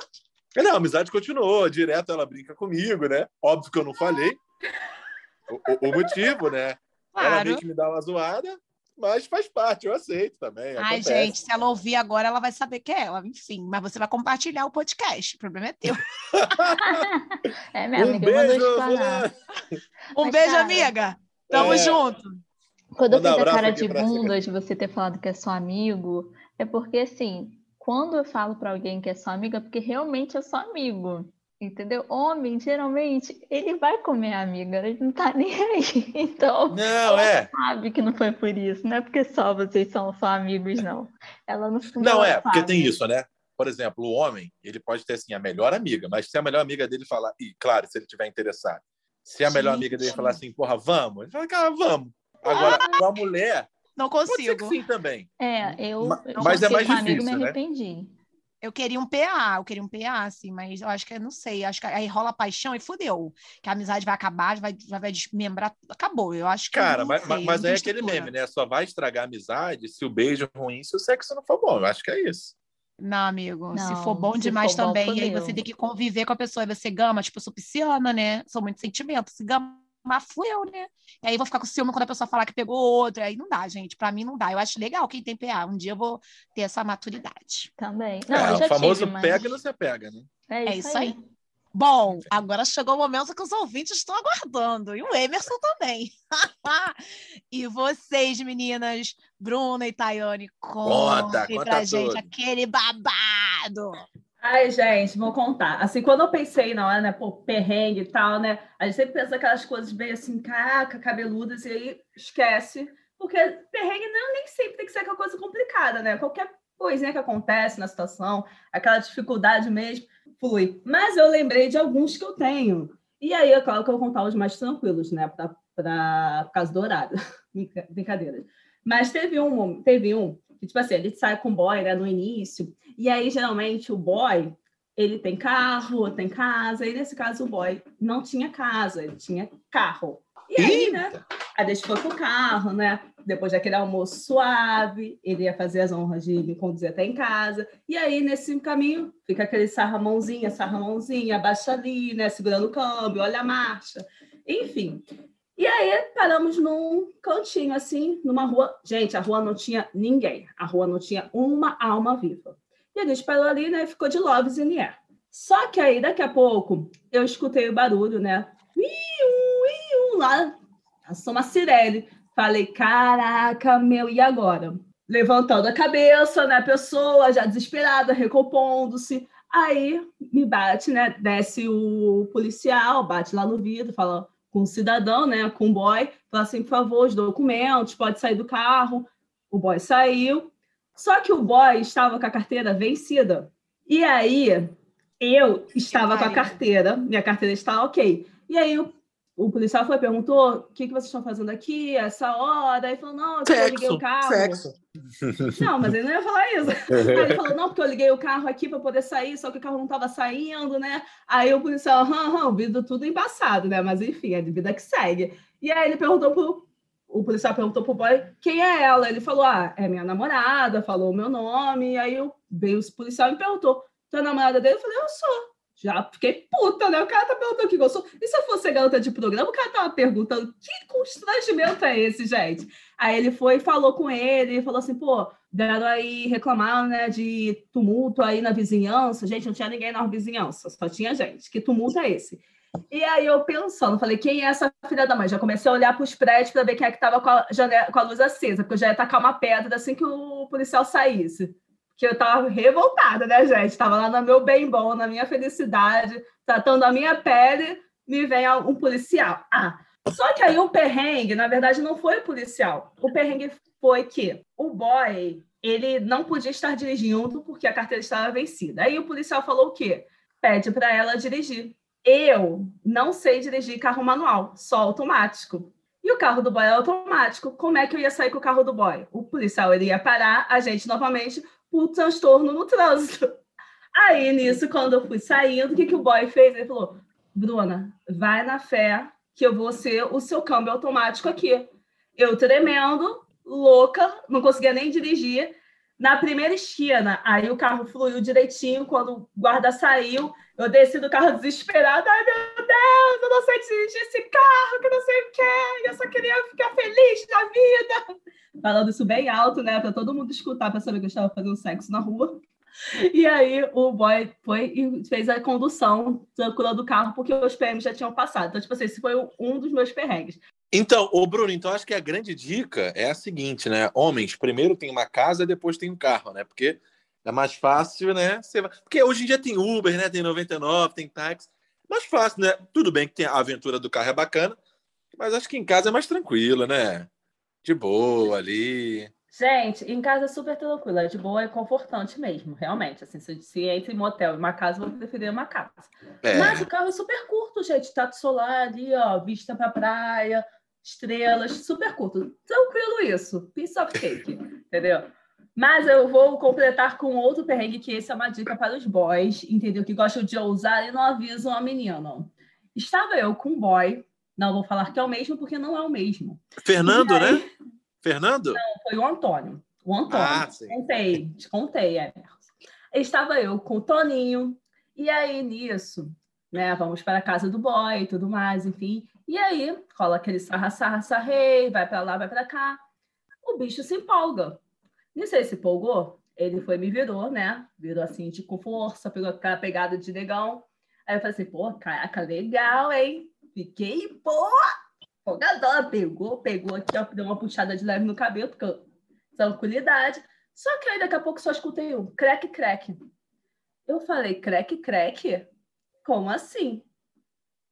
[SPEAKER 5] Não, a amizade continuou, direto ela brinca comigo, né? Óbvio que eu não falei o- o motivo, né? Ela
[SPEAKER 2] Claro.
[SPEAKER 5] que me dá uma zoada, mas faz parte, eu aceito também.
[SPEAKER 2] Ai,
[SPEAKER 5] acontece.
[SPEAKER 2] gente, se ela ouvir agora, ela vai saber que é ela, enfim. Mas você vai compartilhar o podcast. O problema é teu.
[SPEAKER 4] É, minha
[SPEAKER 5] um
[SPEAKER 4] amiga,
[SPEAKER 5] beijo.
[SPEAKER 2] Um
[SPEAKER 4] Mas,
[SPEAKER 2] beijo,
[SPEAKER 4] cara,
[SPEAKER 2] amiga. Tamo
[SPEAKER 5] É.
[SPEAKER 2] junto.
[SPEAKER 4] Quando eu fiz a cara de bunda de você ter falado que é só amigo, é porque assim, quando eu falo pra alguém que é só amigo, é porque realmente é só amigo. Entendeu? Homem, geralmente, ele vai comer a amiga, ele não tá nem aí. Então,
[SPEAKER 5] Não, é.
[SPEAKER 4] sabe que não foi por isso, não é porque só vocês são só amigos, não. Ela não
[SPEAKER 5] Não, é, porque
[SPEAKER 4] sabe.
[SPEAKER 5] tem isso, né? Por exemplo, o homem, ele pode ter assim, a melhor amiga, mas se a melhor amiga dele falar, e claro, se ele tiver interessado, se a melhor amiga dele
[SPEAKER 2] Gente.
[SPEAKER 5] falar assim, porra, vamos, ele fala, cara, vamos. Agora, com a mulher,
[SPEAKER 2] Não
[SPEAKER 5] pode ser que
[SPEAKER 2] consigo.
[SPEAKER 5] sim também.
[SPEAKER 4] É, eu,
[SPEAKER 5] Ma-
[SPEAKER 4] eu
[SPEAKER 5] mas é mais
[SPEAKER 4] um amigo,
[SPEAKER 5] difícil,
[SPEAKER 4] me
[SPEAKER 5] né?
[SPEAKER 4] arrependi.
[SPEAKER 2] Eu queria um PA, eu queria um PA, assim, mas eu acho que eu não sei. Acho que aí rola paixão e fudeu. Que a amizade vai acabar, vai, já vai desmembrar. Acabou. Eu acho que.
[SPEAKER 5] Cara,
[SPEAKER 2] não
[SPEAKER 5] mas,
[SPEAKER 2] sei,
[SPEAKER 5] mas-
[SPEAKER 2] eu
[SPEAKER 5] mas
[SPEAKER 2] não
[SPEAKER 5] aí é aquele meme, né? Só vai estragar a amizade se o beijo é ruim, se o sexo não for bom. Eu acho que é isso.
[SPEAKER 2] Não, amigo. se
[SPEAKER 4] Não,
[SPEAKER 2] for bom
[SPEAKER 4] se
[SPEAKER 2] demais
[SPEAKER 4] for bom,
[SPEAKER 2] também, e aí você tem que conviver com a pessoa, e você gama, tipo, eu sou pisciana, né? Sou muito sentimento. Se gama, fui eu, né? E aí vou ficar com ciúme quando a pessoa falar que pegou outro. Aí não dá, gente. Pra mim não dá. Eu acho legal quem tem PA. Um dia eu vou ter essa maturidade.
[SPEAKER 4] Também. Não,
[SPEAKER 5] é,
[SPEAKER 4] eu já
[SPEAKER 5] o famoso
[SPEAKER 4] tive, mas
[SPEAKER 5] pega e não se apega, né?
[SPEAKER 4] É
[SPEAKER 2] É
[SPEAKER 4] isso,
[SPEAKER 2] isso
[SPEAKER 4] aí.
[SPEAKER 2] aí. Bom, agora chegou o momento que os ouvintes estão aguardando. E o Emerson também. e vocês, meninas, Bruna e Tayane,
[SPEAKER 5] Conta, conta
[SPEAKER 2] pra gente
[SPEAKER 5] tudo.
[SPEAKER 2] aquele babado.
[SPEAKER 3] Ai, gente, vou contar. Assim, quando eu pensei na hora, né, pô, perrengue e tal, né? A gente sempre pensa aquelas coisas bem assim, caraca, cabeludas, e aí esquece. Porque perrengue não, nem sempre tem que ser aquela coisa complicada, né? Qualquer coisinha que acontece na situação, aquela dificuldade mesmo, flui. Mas eu lembrei de alguns que eu tenho. E aí, é claro que eu vou contar os mais tranquilos, né? Pra, pra, por causa do horário. Brinca- Brincadeira. Mas teve um, teve um tipo assim, ele sai com o boy, né, no início, e aí, geralmente, o boy, ele tem carro, tem casa, e nesse caso o boy não tinha casa, ele tinha carro. E aí, né, a gente foi pro carro, né, depois daquele almoço suave, ele ia fazer as honras de me conduzir até em casa, e aí, nesse caminho, fica aquele sarramãozinha, sarramãozinha, abaixa ali, né, segurando o câmbio, olha a marcha, enfim. E aí paramos num cantinho assim, numa rua. Gente, a rua não tinha ninguém. A rua não tinha uma alma viva. E a gente parou ali, né? Ficou de Loves in the air. Só que aí, daqui a pouco, eu escutei o barulho, né? Iu, lá. Passou uma sirene. Falei, caraca, meu, e agora? Levantando a cabeça, né? Pessoa já desesperada, recompondo-se. Aí me bate, né? Desce o policial, bate lá no vidro, fala: com o cidadão, né, com o boy, fala assim, por favor, os documentos, pode sair do carro. O boy saiu. Só que o boy estava com a carteira vencida. E aí, eu estava com a carteira, minha carteira está ok. E aí, o, o policial foi perguntou: o que, que vocês estão fazendo aqui, essa hora? Aí falou: não, eu liguei o carro.
[SPEAKER 5] Sexo.
[SPEAKER 3] Não, mas ele não ia falar isso. Aí ele falou, não, porque eu liguei o carro aqui para poder sair, só que o carro não estava saindo, né? Aí o policial, hum, hum, vidro tudo embaçado, né? Mas enfim, é de vida que segue. E aí ele perguntou pro. O policial perguntou pro boy quem é ela. Ele falou: Ah, é minha namorada, falou o meu nome. E aí eu, veio o policial e me perguntou: Tu é namorada dele? Eu falei: Eu sou. Já fiquei puta, né? O cara tá perguntando o que eu sou. E se eu fosse garota de programa, o cara tava perguntando que constrangimento é esse, gente? Aí ele foi e falou com ele, falou assim, pô, deram aí reclamar, né, de tumulto aí na vizinhança. Gente, não tinha ninguém na vizinhança, só tinha gente. Que tumulto é esse? E aí eu pensando, falei, quem é essa filha da mãe? Já comecei a olhar para os prédios para ver quem é que estava com, a janela, com a luz acesa, porque eu já ia tacar uma pedra assim que o policial saísse. Que eu estava revoltada, né, gente? Estava lá no meu bem bom, na minha felicidade, tratando a minha pele, me vem um policial. Ah, só que aí o perrengue, na verdade, não foi o policial. O perrengue foi que o boy, ele não podia estar dirigindo porque a carteira estava vencida. Aí o policial falou o quê? Pede para ela dirigir. Eu não sei dirigir carro manual, só automático. E o carro do boy é automático. Como é que eu ia sair com o carro do boy? O policial ele ia parar a gente novamente por transtorno no trânsito. Aí, nisso, quando eu fui saindo, o que, que o boy fez? Ele falou: Bruna, vai na fé que eu vou ser o seu câmbio automático aqui. Eu tremendo, louca, não conseguia nem dirigir. Na primeira esquina, aí o carro fluiu direitinho. Quando o guarda saiu, eu desci do carro desesperada. Ai, meu Deus, eu não sei dirigir esse carro, que não sei o quê. Eu só queria ficar feliz na vida. Falando isso bem alto, né? Para todo mundo escutar, para saber que eu estava fazendo sexo na rua. E aí o boy foi e fez a condução tranquila do carro, porque os PMs já tinham passado. Então, tipo assim, esse foi um dos meus perrengues.
[SPEAKER 5] Então, o Bruno, então acho que a grande dica é a seguinte, né? Homens, primeiro tem uma casa, depois tem um carro, né? Porque é mais fácil, né? Você... Porque hoje em dia tem Uber, né? Tem 99, tem táxi. Mais fácil, né? Tudo bem que tem a aventura do carro é bacana, mas acho que em casa é mais tranquilo, né? De boa ali.
[SPEAKER 3] Gente, em casa é super tranquilo, é de boa, é confortante mesmo, realmente. Assim, se, se entre motel e uma casa, eu vou preferir uma casa. É. Mas o carro é super curto, gente. Tato solar ali, ó, vista pra praia, estrelas, super curto. Tranquilo isso. Piece of cake, entendeu? Mas eu vou completar com outro perrengue, que esse é uma dica para os boys, entendeu? Que gostam de ousar e não avisam a menina. Estava eu com um boy, não vou falar que é o mesmo, porque não é o mesmo.
[SPEAKER 5] Fernando, aí... né? Fernando?
[SPEAKER 3] Não, foi o Antônio. O Antônio. Ah, sim. Contei, te contei, é. Estava eu com o Toninho, e aí nisso, né? Vamos para a casa do boy e tudo mais, enfim. E aí rola aquele sarra, sarra, sarrei, vai para lá, vai para cá. O bicho se empolga. Nisso ele se empolgou, ele foi me virou, né? Virou assim, de com força, pegou aquela pegada de negão. Aí eu falei assim, pô, caraca, legal, hein? Fiquei, pô, folgadona, pegou, pegou aqui, ó, deu uma puxada de leve no cabelo, porque tranquilidade. Só que aí daqui a pouco só escutei um crack, crack. Eu falei, crack, crack? Como assim?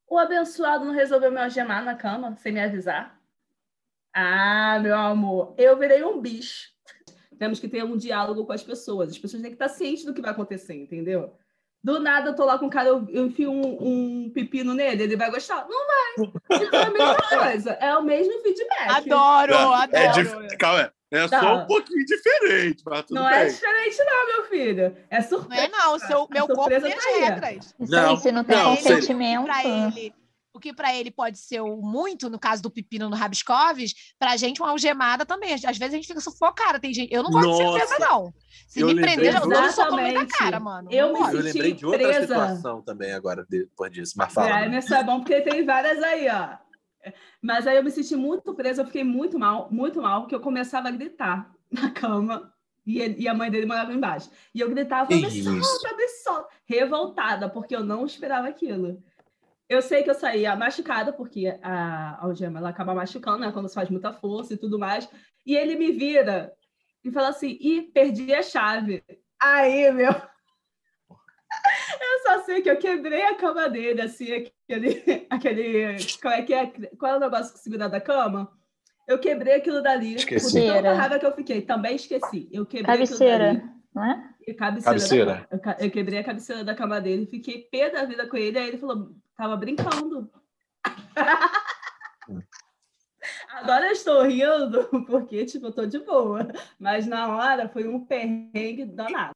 [SPEAKER 3] O abençoado não resolveu me algemar na cama sem me avisar? Ah, meu amor, eu virei um bicho. Temos que ter um diálogo com as pessoas. As pessoas têm que estar cientes do que vai acontecer, entendeu? Do nada eu tô lá com o cara, eu, eu enfio um, um, pepino nele, ele vai gostar? Não vai. Então é a mesma coisa, é o mesmo feedback.
[SPEAKER 2] Adoro,
[SPEAKER 5] Não,
[SPEAKER 2] adoro.
[SPEAKER 5] É dif... Calma, É só
[SPEAKER 3] Não.
[SPEAKER 5] um pouquinho diferente, mas tudo
[SPEAKER 3] Não é
[SPEAKER 5] bem.
[SPEAKER 3] diferente, não, meu filho. É
[SPEAKER 2] Não
[SPEAKER 3] surpresa.
[SPEAKER 2] é não, o seu, meu corpo tem as
[SPEAKER 3] tá
[SPEAKER 2] regras.
[SPEAKER 4] Isso
[SPEAKER 5] Não,
[SPEAKER 4] aí, se não tem
[SPEAKER 5] não,
[SPEAKER 4] consentimento.
[SPEAKER 2] Para ele, o que para ele pode ser o muito, no caso do pepino no Rabiscoves, pra gente uma algemada também. Às vezes a gente fica sufocada, tem gente. Eu não gosto de
[SPEAKER 5] Nossa.
[SPEAKER 2] certeza não. Se
[SPEAKER 5] Eu
[SPEAKER 2] me prender, eu
[SPEAKER 5] de
[SPEAKER 2] dou um soco no meio da cara, mano.
[SPEAKER 3] Eu
[SPEAKER 2] Não
[SPEAKER 3] me
[SPEAKER 2] gosto.
[SPEAKER 5] Eu
[SPEAKER 3] senti
[SPEAKER 5] lembrei de outra
[SPEAKER 3] presa.
[SPEAKER 5] situação também agora, depois disso. Mas fala.
[SPEAKER 3] É, Emerson é bom porque tem várias aí, ó. Mas aí eu me senti muito presa, eu fiquei muito mal, muito mal, porque eu começava a gritar na cama e, ele- e a mãe dele morava embaixo. E eu gritava, me
[SPEAKER 5] isso?
[SPEAKER 3] solta, me solta, revoltada, porque eu não esperava aquilo. Eu sei que eu saía machucada, porque a algema ela acaba machucando, né? Quando você faz muita força e tudo mais. E ele me vira e fala assim: ih, perdi a chave. Aí, meu. Eu só sei que eu quebrei a cama dele, assim, aquele. aquele como é que é? Qual é o negócio que segura da cama? Eu quebrei aquilo dali.
[SPEAKER 5] Esqueci.
[SPEAKER 3] Por tanta raiva que eu fiquei. Também esqueci. Eu quebrei aquilo
[SPEAKER 4] Cabeceira,
[SPEAKER 3] dali.
[SPEAKER 4] não é?
[SPEAKER 3] Cabeceira.
[SPEAKER 5] Cabeceira.
[SPEAKER 3] da- eu quebrei a cabeceira da cama dele, fiquei pé da vida com ele, aí ele falou, tava brincando. Agora eu estou rindo, porque, tipo, eu tô de boa. Mas na hora foi um perrengue danado.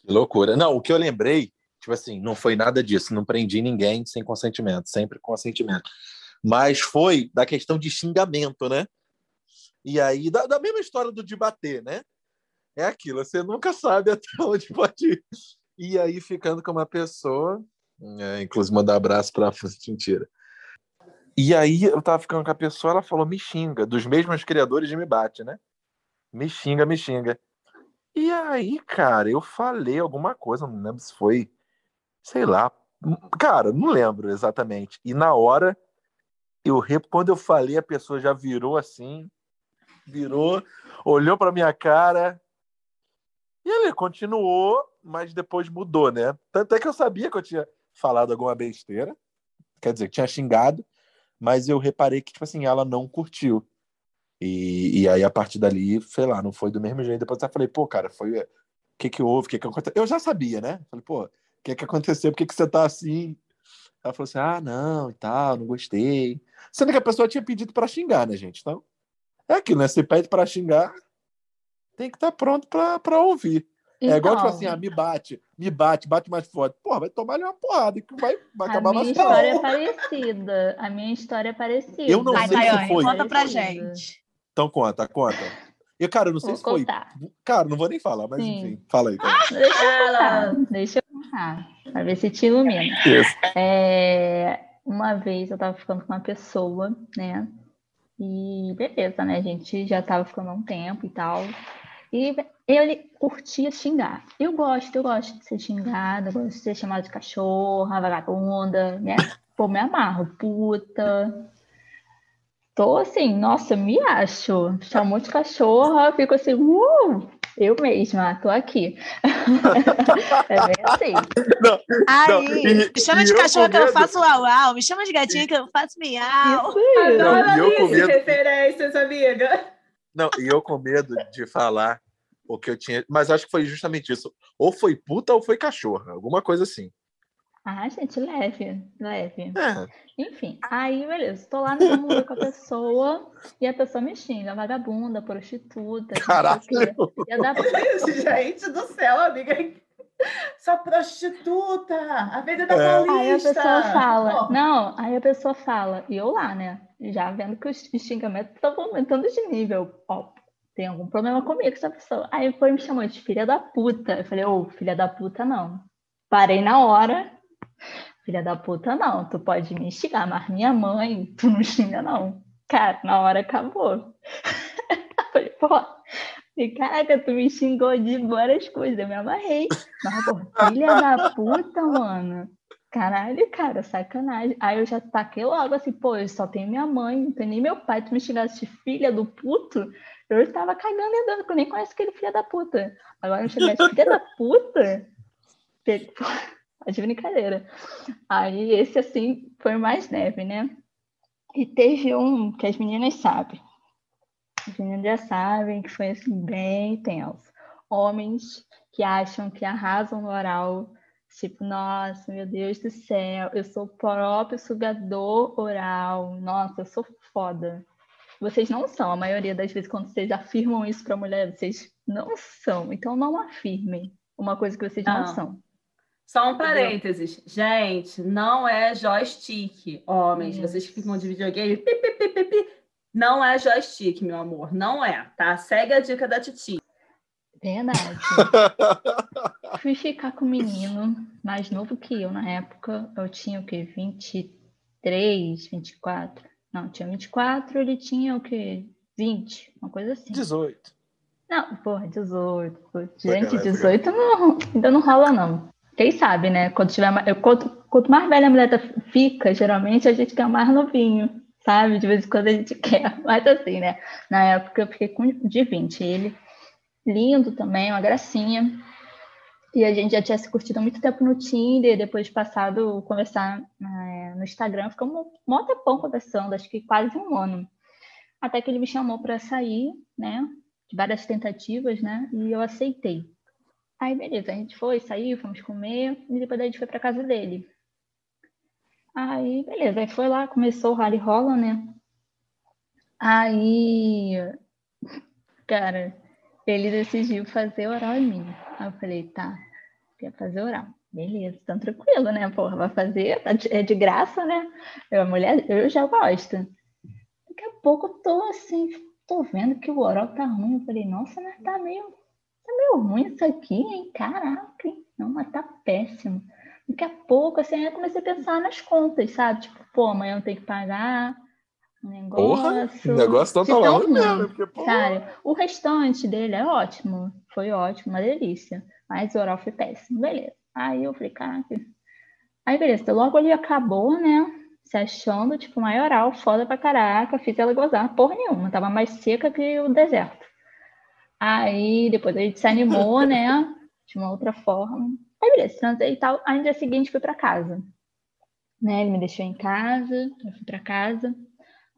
[SPEAKER 5] Que loucura. Não, o que eu lembrei, tipo assim, não foi nada disso. Não prendi ninguém sem consentimento, sempre com consentimento. Mas foi da questão de xingamento, né? E aí, da, da mesma história do de bater, né? É aquilo, você nunca sabe até onde pode ir. E aí, ficando com uma pessoa, é, inclusive mandar abraço pra mentira. E aí, eu tava ficando com a pessoa, ela falou, me xinga, dos mesmos criadores de Me Bate, né? Me xinga, me xinga. E aí, cara, eu falei alguma coisa, não lembro se foi, sei lá, cara, não lembro exatamente. E na hora, eu quando eu falei, a pessoa já virou assim, virou, olhou pra minha cara, e ele continuou, mas depois mudou, né? Tanto é que eu sabia que eu tinha falado alguma besteira, quer dizer, tinha xingado, mas eu reparei que, tipo assim, ela não curtiu. E, e aí, a partir dali, sei lá, não foi do mesmo jeito. Depois eu falei, pô, cara, foi. O que que houve? O que que aconteceu? Eu já sabia, né? Falei, pô, o que que aconteceu? Por que que você tá assim? Ela falou assim, ah, não, e tal, não gostei. Sendo que a pessoa tinha pedido pra xingar, né, gente? Então, é aquilo, né? Você pede pra xingar, tem que estar pronto pra, pra ouvir. É igual, tipo
[SPEAKER 4] Então,
[SPEAKER 5] assim, ah, me bate, me bate, bate mais forte. Porra, vai tomar ali uma porrada que vai, vai
[SPEAKER 4] A
[SPEAKER 5] acabar
[SPEAKER 4] minha
[SPEAKER 5] mais
[SPEAKER 4] história é
[SPEAKER 5] forte.
[SPEAKER 4] parecida. A minha história é parecida.
[SPEAKER 5] Eu não
[SPEAKER 2] Vai,
[SPEAKER 5] sei se
[SPEAKER 2] Tayane,
[SPEAKER 5] foi.
[SPEAKER 2] conta pra gente.
[SPEAKER 5] Então conta, conta. E, cara, eu não sei
[SPEAKER 4] Vou
[SPEAKER 5] se foi.
[SPEAKER 4] contar.
[SPEAKER 5] Cara, não vou nem falar, mas
[SPEAKER 4] Sim.
[SPEAKER 5] enfim, fala aí. Cara.
[SPEAKER 4] Deixa eu contar. Deixa eu contar. Pra ver se te ilumina.
[SPEAKER 5] Isso.
[SPEAKER 4] É, uma vez eu tava ficando com uma pessoa, né? E beleza, né? A gente já tava ficando há um tempo e tal. E ele curtia xingar. Eu gosto, eu gosto de ser xingada, gosto de ser chamada de cachorra, vagabunda, né? Pô, me amarro, puta. Tô assim, nossa, me acho. Chamou de cachorra, fico assim, uh, eu mesma, tô aqui. é bem assim.
[SPEAKER 5] Não,
[SPEAKER 2] Aí,
[SPEAKER 5] Não, e-
[SPEAKER 2] me chama de cachorro que eu faço uau-uau, me chama de gatinha que eu faço miau.
[SPEAKER 4] Isso aí.
[SPEAKER 5] Não,
[SPEAKER 3] Adoro
[SPEAKER 5] e eu com medo-
[SPEAKER 3] referências, amiga.
[SPEAKER 5] não, e eu com medo de falar o que eu tinha. Mas acho que foi justamente isso. Ou foi puta ou foi cachorra. Alguma coisa assim.
[SPEAKER 4] Ah, gente, leve, leve.
[SPEAKER 5] É.
[SPEAKER 4] Enfim, aí, beleza, tô lá no namoro com a pessoa e a pessoa me xinga, vagabunda, prostituta,
[SPEAKER 5] Caralho.
[SPEAKER 4] não sei o quê. E a da
[SPEAKER 3] Gente do céu, amiga. Sua prostituta, a Avenida
[SPEAKER 5] É.
[SPEAKER 3] Paulista.
[SPEAKER 4] Aí a pessoa fala, não, aí a pessoa fala, e eu lá, né? Já vendo que os xingamentos estão aumentando de nível. Ó, tem algum problema comigo essa pessoa. Aí foi me chamou de filha da puta. Eu falei, ô, filha da puta, não. Parei na hora. Filha da puta, não. Tu pode me xingar, mas minha mãe, tu não xinga, não. Cara, na hora acabou. falei, pô. E, caraca, tu me xingou de várias coisas, eu me amarrei. Mas, pô, filha da puta, mano. Caralho, cara, sacanagem. Aí eu já taquei logo assim, pô, eu só tenho minha mãe, não tem nem meu pai, tu me xingasse de filha do puto, eu cagando e andando, que eu nem conheço aquele filho da puta. Agora eu chegar de filha da puta, de brincadeira. Aí esse, assim, foi mais leve, né? E teve um que as meninas sabem. As meninas já sabem que foi, assim, bem tenso. Homens que acham que arrasam no oral Tipo, nossa, meu Deus do céu, eu sou o próprio sugador oral. Nossa, eu sou foda. Vocês não são. A maioria das vezes, quando vocês afirmam isso para mulher, vocês não são. Então, não afirmem uma coisa que vocês não, não são.
[SPEAKER 3] Só um parênteses. Gente, não é joystick, homens. Isso. Vocês que ficam de videogame, pi, pi, pi, não é joystick, meu amor. Não é, tá? Segue a dica da Titi.
[SPEAKER 4] Verdade. Fui ficar com um menino mais novo que eu na época. Eu tinha o quê? 23, 24. Não, tinha 24, ele tinha o quê? 20, uma coisa assim.
[SPEAKER 5] 18.
[SPEAKER 4] Não, porra, 18. Gente, 18 não, ainda não rola, não. Quem sabe, né? Quando tiver eu, quanto, quanto mais velha a mulher tá, fica, geralmente a gente quer mais novinho, sabe? De vez em quando a gente quer. Mas assim, né? Na época eu fiquei com de 20. Ele, lindo também, uma gracinha. E a gente já tinha se curtido muito tempo no Tinder, depois de passado conversar é, no Instagram, ficamos um tempão conversando, acho que quase um ano. Até que ele me chamou para sair, né? De várias tentativas, né? E eu aceitei. Aí, beleza, a gente foi, saiu, fomos comer, e depois a gente foi para casa dele. Aí, beleza, aí foi lá, começou o rally rola, né? Aí, cara, ele decidiu fazer oral em mim. Aí eu falei, tá, quer fazer oral. Beleza, então tranquilo, né? Porra, vai fazer, tá é de graça, né? Eu, a mulher, eu já gosto. Daqui a pouco eu tô assim, tô vendo que o oral tá ruim. Eu falei, nossa, mas tá meio, tá meio ruim isso aqui, hein? Caraca, hein? não, mas tá péssimo. Daqui a pouco, assim, eu comecei a pensar nas contas, sabe? Tipo, pô, amanhã eu tenho que pagar, negócio. Porra,
[SPEAKER 5] o negócio tá lá mesmo. Porque,
[SPEAKER 4] Cara, o restante dele é ótimo. Foi ótimo, uma delícia. Mas o oral foi péssimo. Beleza. Aí eu falei, caraca. Aí, beleza. Logo ele acabou, né? Se achando, tipo, maioral, foda pra caraca. Fiz ela gozar. Porra nenhuma. Tava mais seca que o deserto. Aí, depois a gente se animou, né? De uma outra forma. Aí, beleza. Transei e tal. Aí, no dia seguinte, fui pra casa. Né? Ele me deixou em casa. Eu fui pra casa.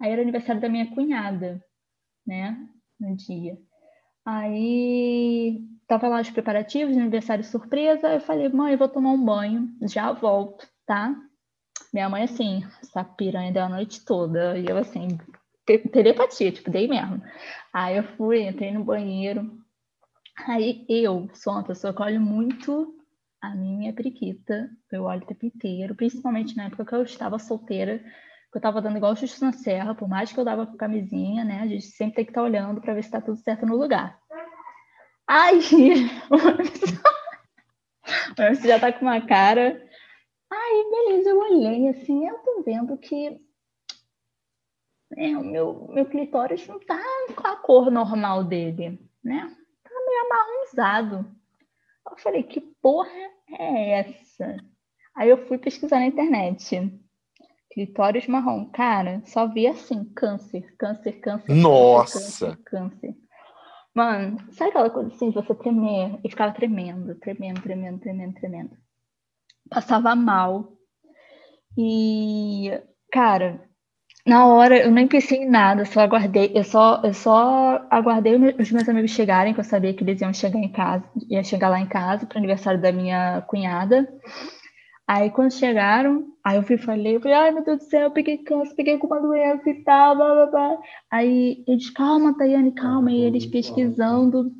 [SPEAKER 4] Aí era aniversário da minha cunhada, né? No dia. Aí tava lá os preparativos, aniversário surpresa. Eu falei, mãe, eu vou tomar um banho, já volto, tá? Minha mãe, assim, essa piranha deu a noite toda. E eu, assim, telepatia, tipo, dei mesmo. Aí eu fui, entrei no banheiro. Aí eu sou uma pessoa que olho muito a minha periquita. Eu olho o tempo inteiro, principalmente na época que eu estava solteira eu tava dando igual justo na serra, por mais que eu dava com camisinha, né? A gente sempre tem que estar tá olhando para ver se tá tudo certo no lugar. Aí, você já tá com uma cara. Aí, beleza, eu olhei assim, eu tô vendo que é, o meu, meu clitóris não tá com a cor normal dele, né? Tá meio amarronzado. Eu falei, que porra é essa? Aí eu fui pesquisar na internet. Clitóris marrom. Cara, só vi assim, câncer, câncer, câncer.
[SPEAKER 5] Nossa!
[SPEAKER 4] Câncer, câncer. Mano, sabe aquela coisa assim, de você tremer? E ficava tremendo, tremendo, tremendo, tremendo, tremendo. Passava mal. E, cara, na hora eu nem pensei em nada, só aguardei, eu só, eu só aguardei os meus amigos chegarem, que eu sabia que eles iam chegar em casa, ia chegar lá em casa para o aniversário da minha cunhada. Aí quando chegaram, aí eu fui falei, eu falei, ai meu Deus do céu, eu peguei câncer, peguei com uma doença e tal, blá blá blá. Aí eles, calma, Tayane, calma, e eles pesquisando,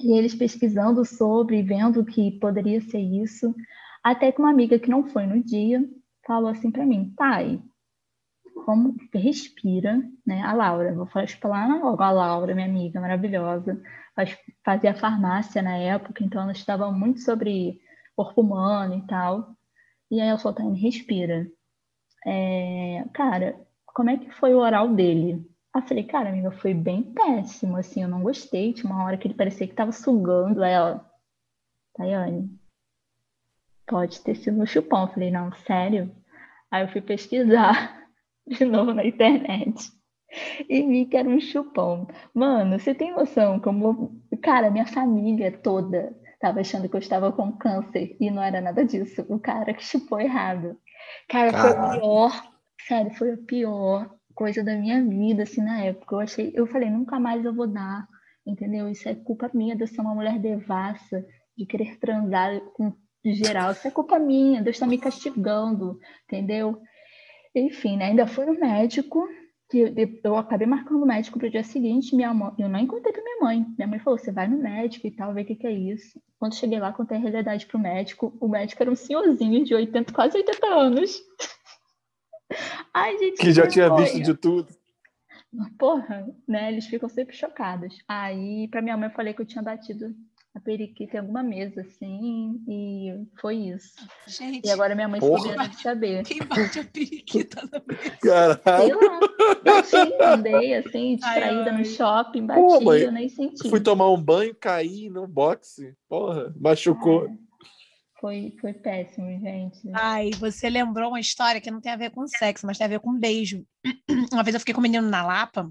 [SPEAKER 4] e eles pesquisando sobre, vendo que poderia ser isso. Até que uma amiga que não foi no dia falou assim para mim, Thay, como respira, né? A Laura, vou falar logo, a Laura, minha amiga maravilhosa, fazia farmácia na época, então ela estava muito sobre corpo humano e tal. E aí só tá respira. É, cara, como é que foi o oral dele? Aí eu falei, cara, amiga, foi bem péssimo, assim, eu não gostei. Tinha uma hora que ele parecia que tava sugando ela. Tayane, pode ter sido no chupão. Eu falei, não, sério? Aí eu fui pesquisar de novo na internet e vi que era um chupão. Mano, você tem noção como. Cara, minha família toda Tava achando que eu estava com câncer e não era nada disso. O cara que chupou errado. Cara, foi a pior, sério, foi a pior coisa da minha vida, assim, na época. Eu achei, eu falei, nunca mais eu vou dar, entendeu? Isso é culpa minha de eu ser uma mulher devassa, de querer transar com geral. Isso é culpa minha, Deus está me castigando, entendeu? Enfim, né? ainda fui no médico, que eu acabei marcando o médico para o dia seguinte, minha mãe, eu não encontrei para minha mãe. Minha mãe falou: você vai no médico e tal, ver o que, que é isso. Quando cheguei lá, contei a realidade pro médico. O médico era um senhorzinho de 80, quase 80 anos. Ai, gente,
[SPEAKER 5] Que já tinha visto de tudo.
[SPEAKER 4] Porra, né? Eles ficam sempre chocados. Aí, pra minha mãe, eu falei que eu tinha batido a periquita em alguma mesa, assim, e foi isso.
[SPEAKER 2] Gente,
[SPEAKER 4] E agora minha mãe
[SPEAKER 5] Porra.
[SPEAKER 4] descobriu, deve saber.
[SPEAKER 2] quem bate a periquita na mesa?
[SPEAKER 5] Caralho.
[SPEAKER 4] Sei lá, bati, andei assim, distraída
[SPEAKER 2] ai.
[SPEAKER 4] no shopping, bati,
[SPEAKER 5] Pô, mãe,
[SPEAKER 4] eu nem senti.
[SPEAKER 5] Fui tomar um banho, caí no boxe. Porra, machucou.
[SPEAKER 4] É, foi, foi péssimo, gente.
[SPEAKER 2] Ai, você lembrou uma história que não tem a ver com sexo, mas tem a ver com beijo. Uma vez eu fiquei com um menino na Lapa,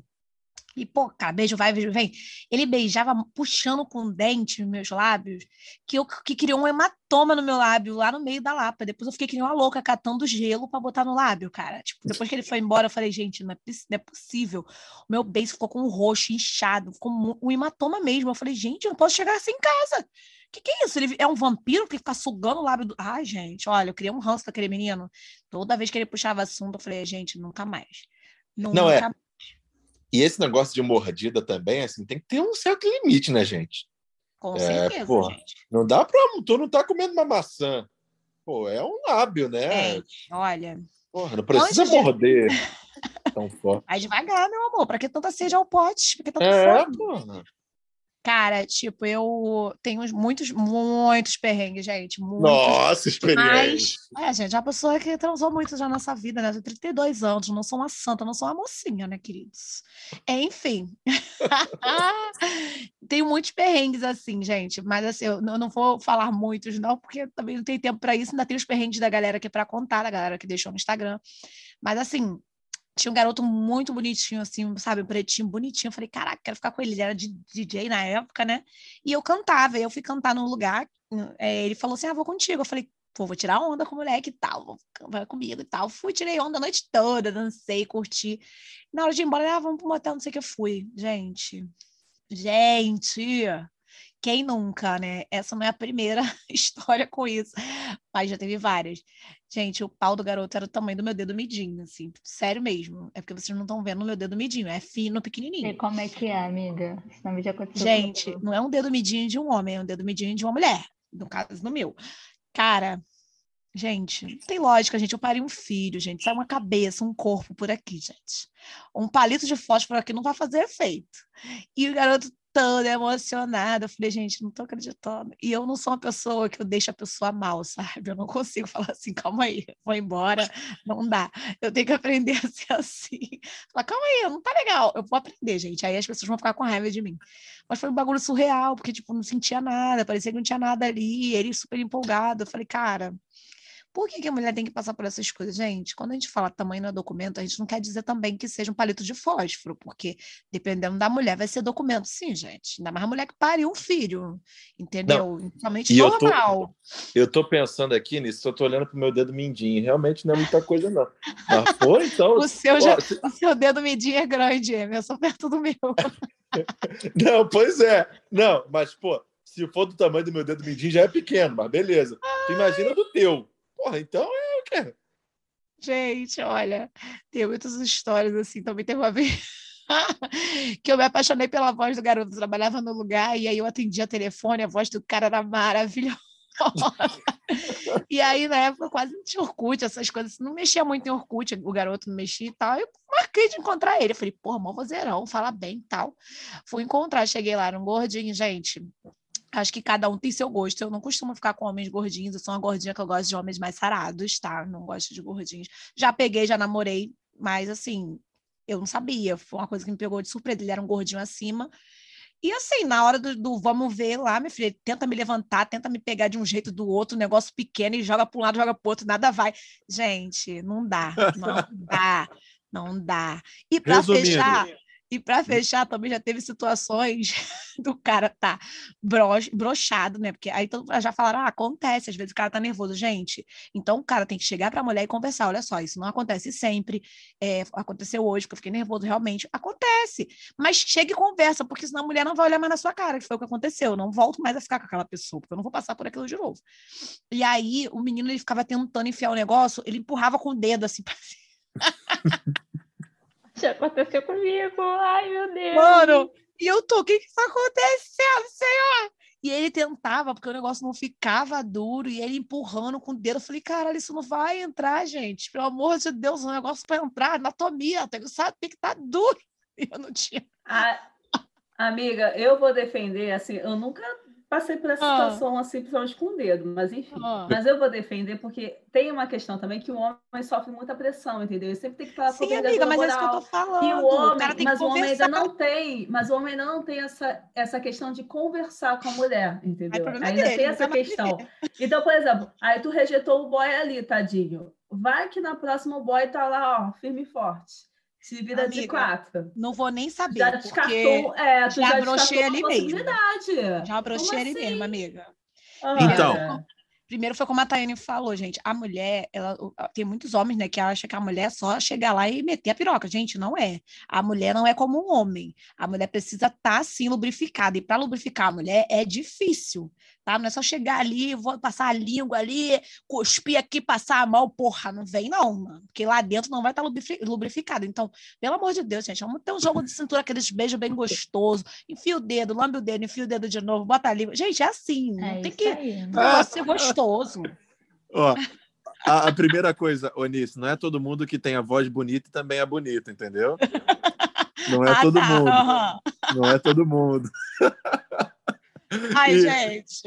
[SPEAKER 2] e, pô, cara, beijo vai, beijo vem. Ele beijava puxando com o dente meus lábios, que, eu, que criou um hematoma no meu lábio, lá no meio da Lapa. Depois eu fiquei que nem uma louca catando gelo pra botar no lábio, cara. Tipo, depois que ele foi embora, eu falei, gente, não é, não é possível. O meu beijo ficou com um roxo, inchado, ficou um hematoma mesmo. Eu falei, gente, eu não posso chegar assim em casa. que que é isso? Ele é um vampiro que fica sugando o lábio do. Ai, gente, olha, eu criei um ranço daquele menino. Toda vez que ele puxava assunto, eu falei, gente, nunca mais. Nunca
[SPEAKER 5] Não, é.
[SPEAKER 2] mais.
[SPEAKER 5] E esse negócio de mordida também, assim, tem que ter um certo limite, né, gente?
[SPEAKER 2] Com
[SPEAKER 5] É,
[SPEAKER 2] certeza,
[SPEAKER 5] pô.
[SPEAKER 2] gente.
[SPEAKER 5] Não dá pra. Tu não tá comendo uma maçã. Pô, é um lábio, né?
[SPEAKER 2] Gente, olha,
[SPEAKER 5] Porra, não precisa
[SPEAKER 2] Antes de-
[SPEAKER 5] morder tão forte.
[SPEAKER 2] vai devagar, meu amor. Pra que tanta sede ao pote? Pra que tanta
[SPEAKER 5] É,
[SPEAKER 2] fome?
[SPEAKER 5] porra.
[SPEAKER 2] Cara, tipo, eu tenho muitos, muitos perrengues, gente. Muitos.
[SPEAKER 5] Nossa, experiência.
[SPEAKER 2] Mas, é, gente, é uma pessoa que transou muito já nessa vida, né? Eu tenho 32 anos, não sou uma santa, não sou uma mocinha, né, queridos? É, Enfim. tenho muitos perrengues assim, gente, mas assim, eu não eu não vou falar muitos, não, porque também não tem tempo para isso. Ainda tem os perrengues da galera aqui para contar, da galera que deixou no Instagram. Mas assim. Tinha um garoto muito bonitinho, assim, sabe? Um pretinho, bonitinho. Eu falei, caraca, quero ficar com ele. Ele era de DJ na época, né? E eu cantava. Eu fui cantar num lugar. é, ele falou assim: ah, vou contigo. Eu falei, pô, vou tirar onda com o moleque e tal, vai comigo e tal. Fui, tirei onda a noite toda, dancei, curti. Na hora de ir embora, ah, vamos pro motel, não sei o que eu fui. Gente, gente, quem nunca, né? Essa não é a primeira história com isso, mas já teve várias. Gente, o pau do garoto era o tamanho do meu dedo midinho, assim, sério mesmo. É porque vocês não estão vendo o meu dedo midinho, é fino,
[SPEAKER 4] E
[SPEAKER 2] pequenininho.
[SPEAKER 4] como é que é, amiga? Já aconteceu
[SPEAKER 2] Gente,
[SPEAKER 4] comigo.
[SPEAKER 2] não é um dedo midinho de um homem, é um dedo midinho de uma mulher. No caso, no meu. Cara, gente, não tem lógica, gente. Eu parei um filho, gente. Sai uma cabeça, um corpo por aqui, gente. Um palito de fósforo aqui não vai fazer efeito. E o garoto todo emocionado. Eu falei, gente, não tô acreditando. E eu não sou uma pessoa que eu deixo a pessoa mal, sabe? Eu não consigo falar assim, calma aí, vou embora. Não dá. Eu tenho que aprender a ser assim. Falar, calma aí, não tá legal. Eu vou aprender, gente. Aí as pessoas vão ficar com raiva de mim. Mas foi um bagulho surreal, porque, tipo, não sentia nada, parecia que não tinha nada ali, ele super empolgado. Eu falei, cara, por que, que a mulher tem que passar por essas coisas? Gente, quando a gente fala tamanho no documento, a gente não quer dizer também que seja um palito de fósforo, porque dependendo da mulher, vai ser documento, sim, gente. Ainda mais a mulher que pariu um filho, entendeu? Somente
[SPEAKER 5] E eu tô-
[SPEAKER 2] normal.
[SPEAKER 5] Eu tô pensando aqui nisso, eu tô olhando pro meu dedo mindinho. Realmente não é muita coisa, não. Mas foi, então.
[SPEAKER 2] O seu, já, o seu dedo medinho é grande, eu sou perto do meu.
[SPEAKER 5] Não, pois é. Não, mas, pô, se for do tamanho do meu dedo mindinho, já é pequeno, mas beleza. Tu imagina do teu. Porra, então é o quê?
[SPEAKER 2] Gente, olha, tem muitas histórias assim. Também teve uma vez que eu me apaixonei pela voz do garoto. Eu trabalhava no lugar e aí eu atendia telefone, a voz do cara era maravilhosa. E aí, na época, quase não tinha Orkut, essas coisas. Não mexia muito em Orkut, o garoto não mexia e tal. Eu marquei de encontrar ele. Falei, porra, mó vozeirão, fala bem e tal. Fui encontrar, cheguei lá, era um gordinho, gente. Acho que cada um tem seu gosto. Eu não costumo ficar com homens gordinhos, eu sou uma gordinha que eu gosto de homens mais sarados, tá? Não gosto de gordinhos. Já peguei, já namorei, mas assim, eu não sabia. Foi uma coisa que me pegou de surpresa. Ele era um gordinho acima. E assim, na hora do, do vamos ver lá, filho, ele tenta me levantar, tenta me pegar de um jeito do outro, um negócio pequeno, e joga para um lado, joga para outro, nada vai. Gente, não dá, não dá, não dá. E para fechar, e para fechar, também já teve situações do cara tá brox, broxado, né? Porque aí já falaram, ah, acontece, às vezes o cara tá nervoso. Gente, então o cara tem que chegar para a mulher e conversar. Olha só, isso não acontece sempre. é, aconteceu hoje, porque eu fiquei nervoso, realmente. Acontece. Mas chega e conversa, porque senão a mulher não vai olhar mais na sua cara, que foi o que aconteceu. Eu não volto mais a ficar com aquela pessoa, porque eu não vou passar por aquilo de novo. E aí o menino ele ficava tentando enfiar o negócio, ele empurrava com o dedo assim pra
[SPEAKER 4] Gente, aconteceu comigo. Ai, meu Deus.
[SPEAKER 2] Mano, e eu tô, o que que tá acontecendo, senhor? E ele tentava, porque o negócio não ficava duro, e ele empurrando com o dedo. Eu falei, caralho, isso não vai entrar, gente. Pelo amor de Deus, o negócio para entrar, anatomia, tem que sabe, tem que estar tá duro. E eu não tinha.
[SPEAKER 3] A, amiga, eu vou defender, assim, eu nunca passei por essa ah. situação assim, principalmente com o dedo, mas enfim. Ah. Mas eu vou defender porque tem uma questão também que o homem sofre muita pressão, entendeu? Ele sempre tem que falar
[SPEAKER 2] Sim, amiga, mas é isso que eu tô falando.
[SPEAKER 3] E o homem, o mas o homem ainda não tem, mas o homem ainda não tem essa, essa questão de conversar com a mulher, entendeu? Ainda dele, tem essa questão. Então, por exemplo, aí tu rejeitou o boy ali, tadinho. Vai que na próxima o boy tá lá, ó, firme e forte. Se vira Amiga, de quatro.
[SPEAKER 2] Não vou nem saber.
[SPEAKER 3] Já descartou, é,
[SPEAKER 2] já, já brochei ali mesmo. Já brochei ali mesmo, amiga. Então. Primeiro foi como a Tayane falou, gente. A mulher, ela tem muitos homens, né, que acham que a mulher é só chegar lá e meter a piroca. Gente, não é. A mulher não é como um homem. A mulher precisa estar tá, assim lubrificada. E para lubrificar a mulher é difícil tá? Não é só chegar ali, vou passar a língua ali, cuspir aqui, passar a mão, porra, não vem não, mano, porque lá dentro não vai estar tá lubrificado. Então, pelo amor de Deus, gente, vamos ter um jogo de cintura, aqueles beijos bem gostoso, enfia o dedo, lambe o dedo, enfia o dedo de novo, bota a língua. Gente, é assim, é tem que aí, né? ser gostoso.
[SPEAKER 5] Ó, a, a, primeira coisa, Onísse, não é todo mundo que tem a voz bonita e também é bonita, entendeu? Não é ah, todo tá. mundo. Uhum. Não é todo mundo.
[SPEAKER 2] Ai, e... gente,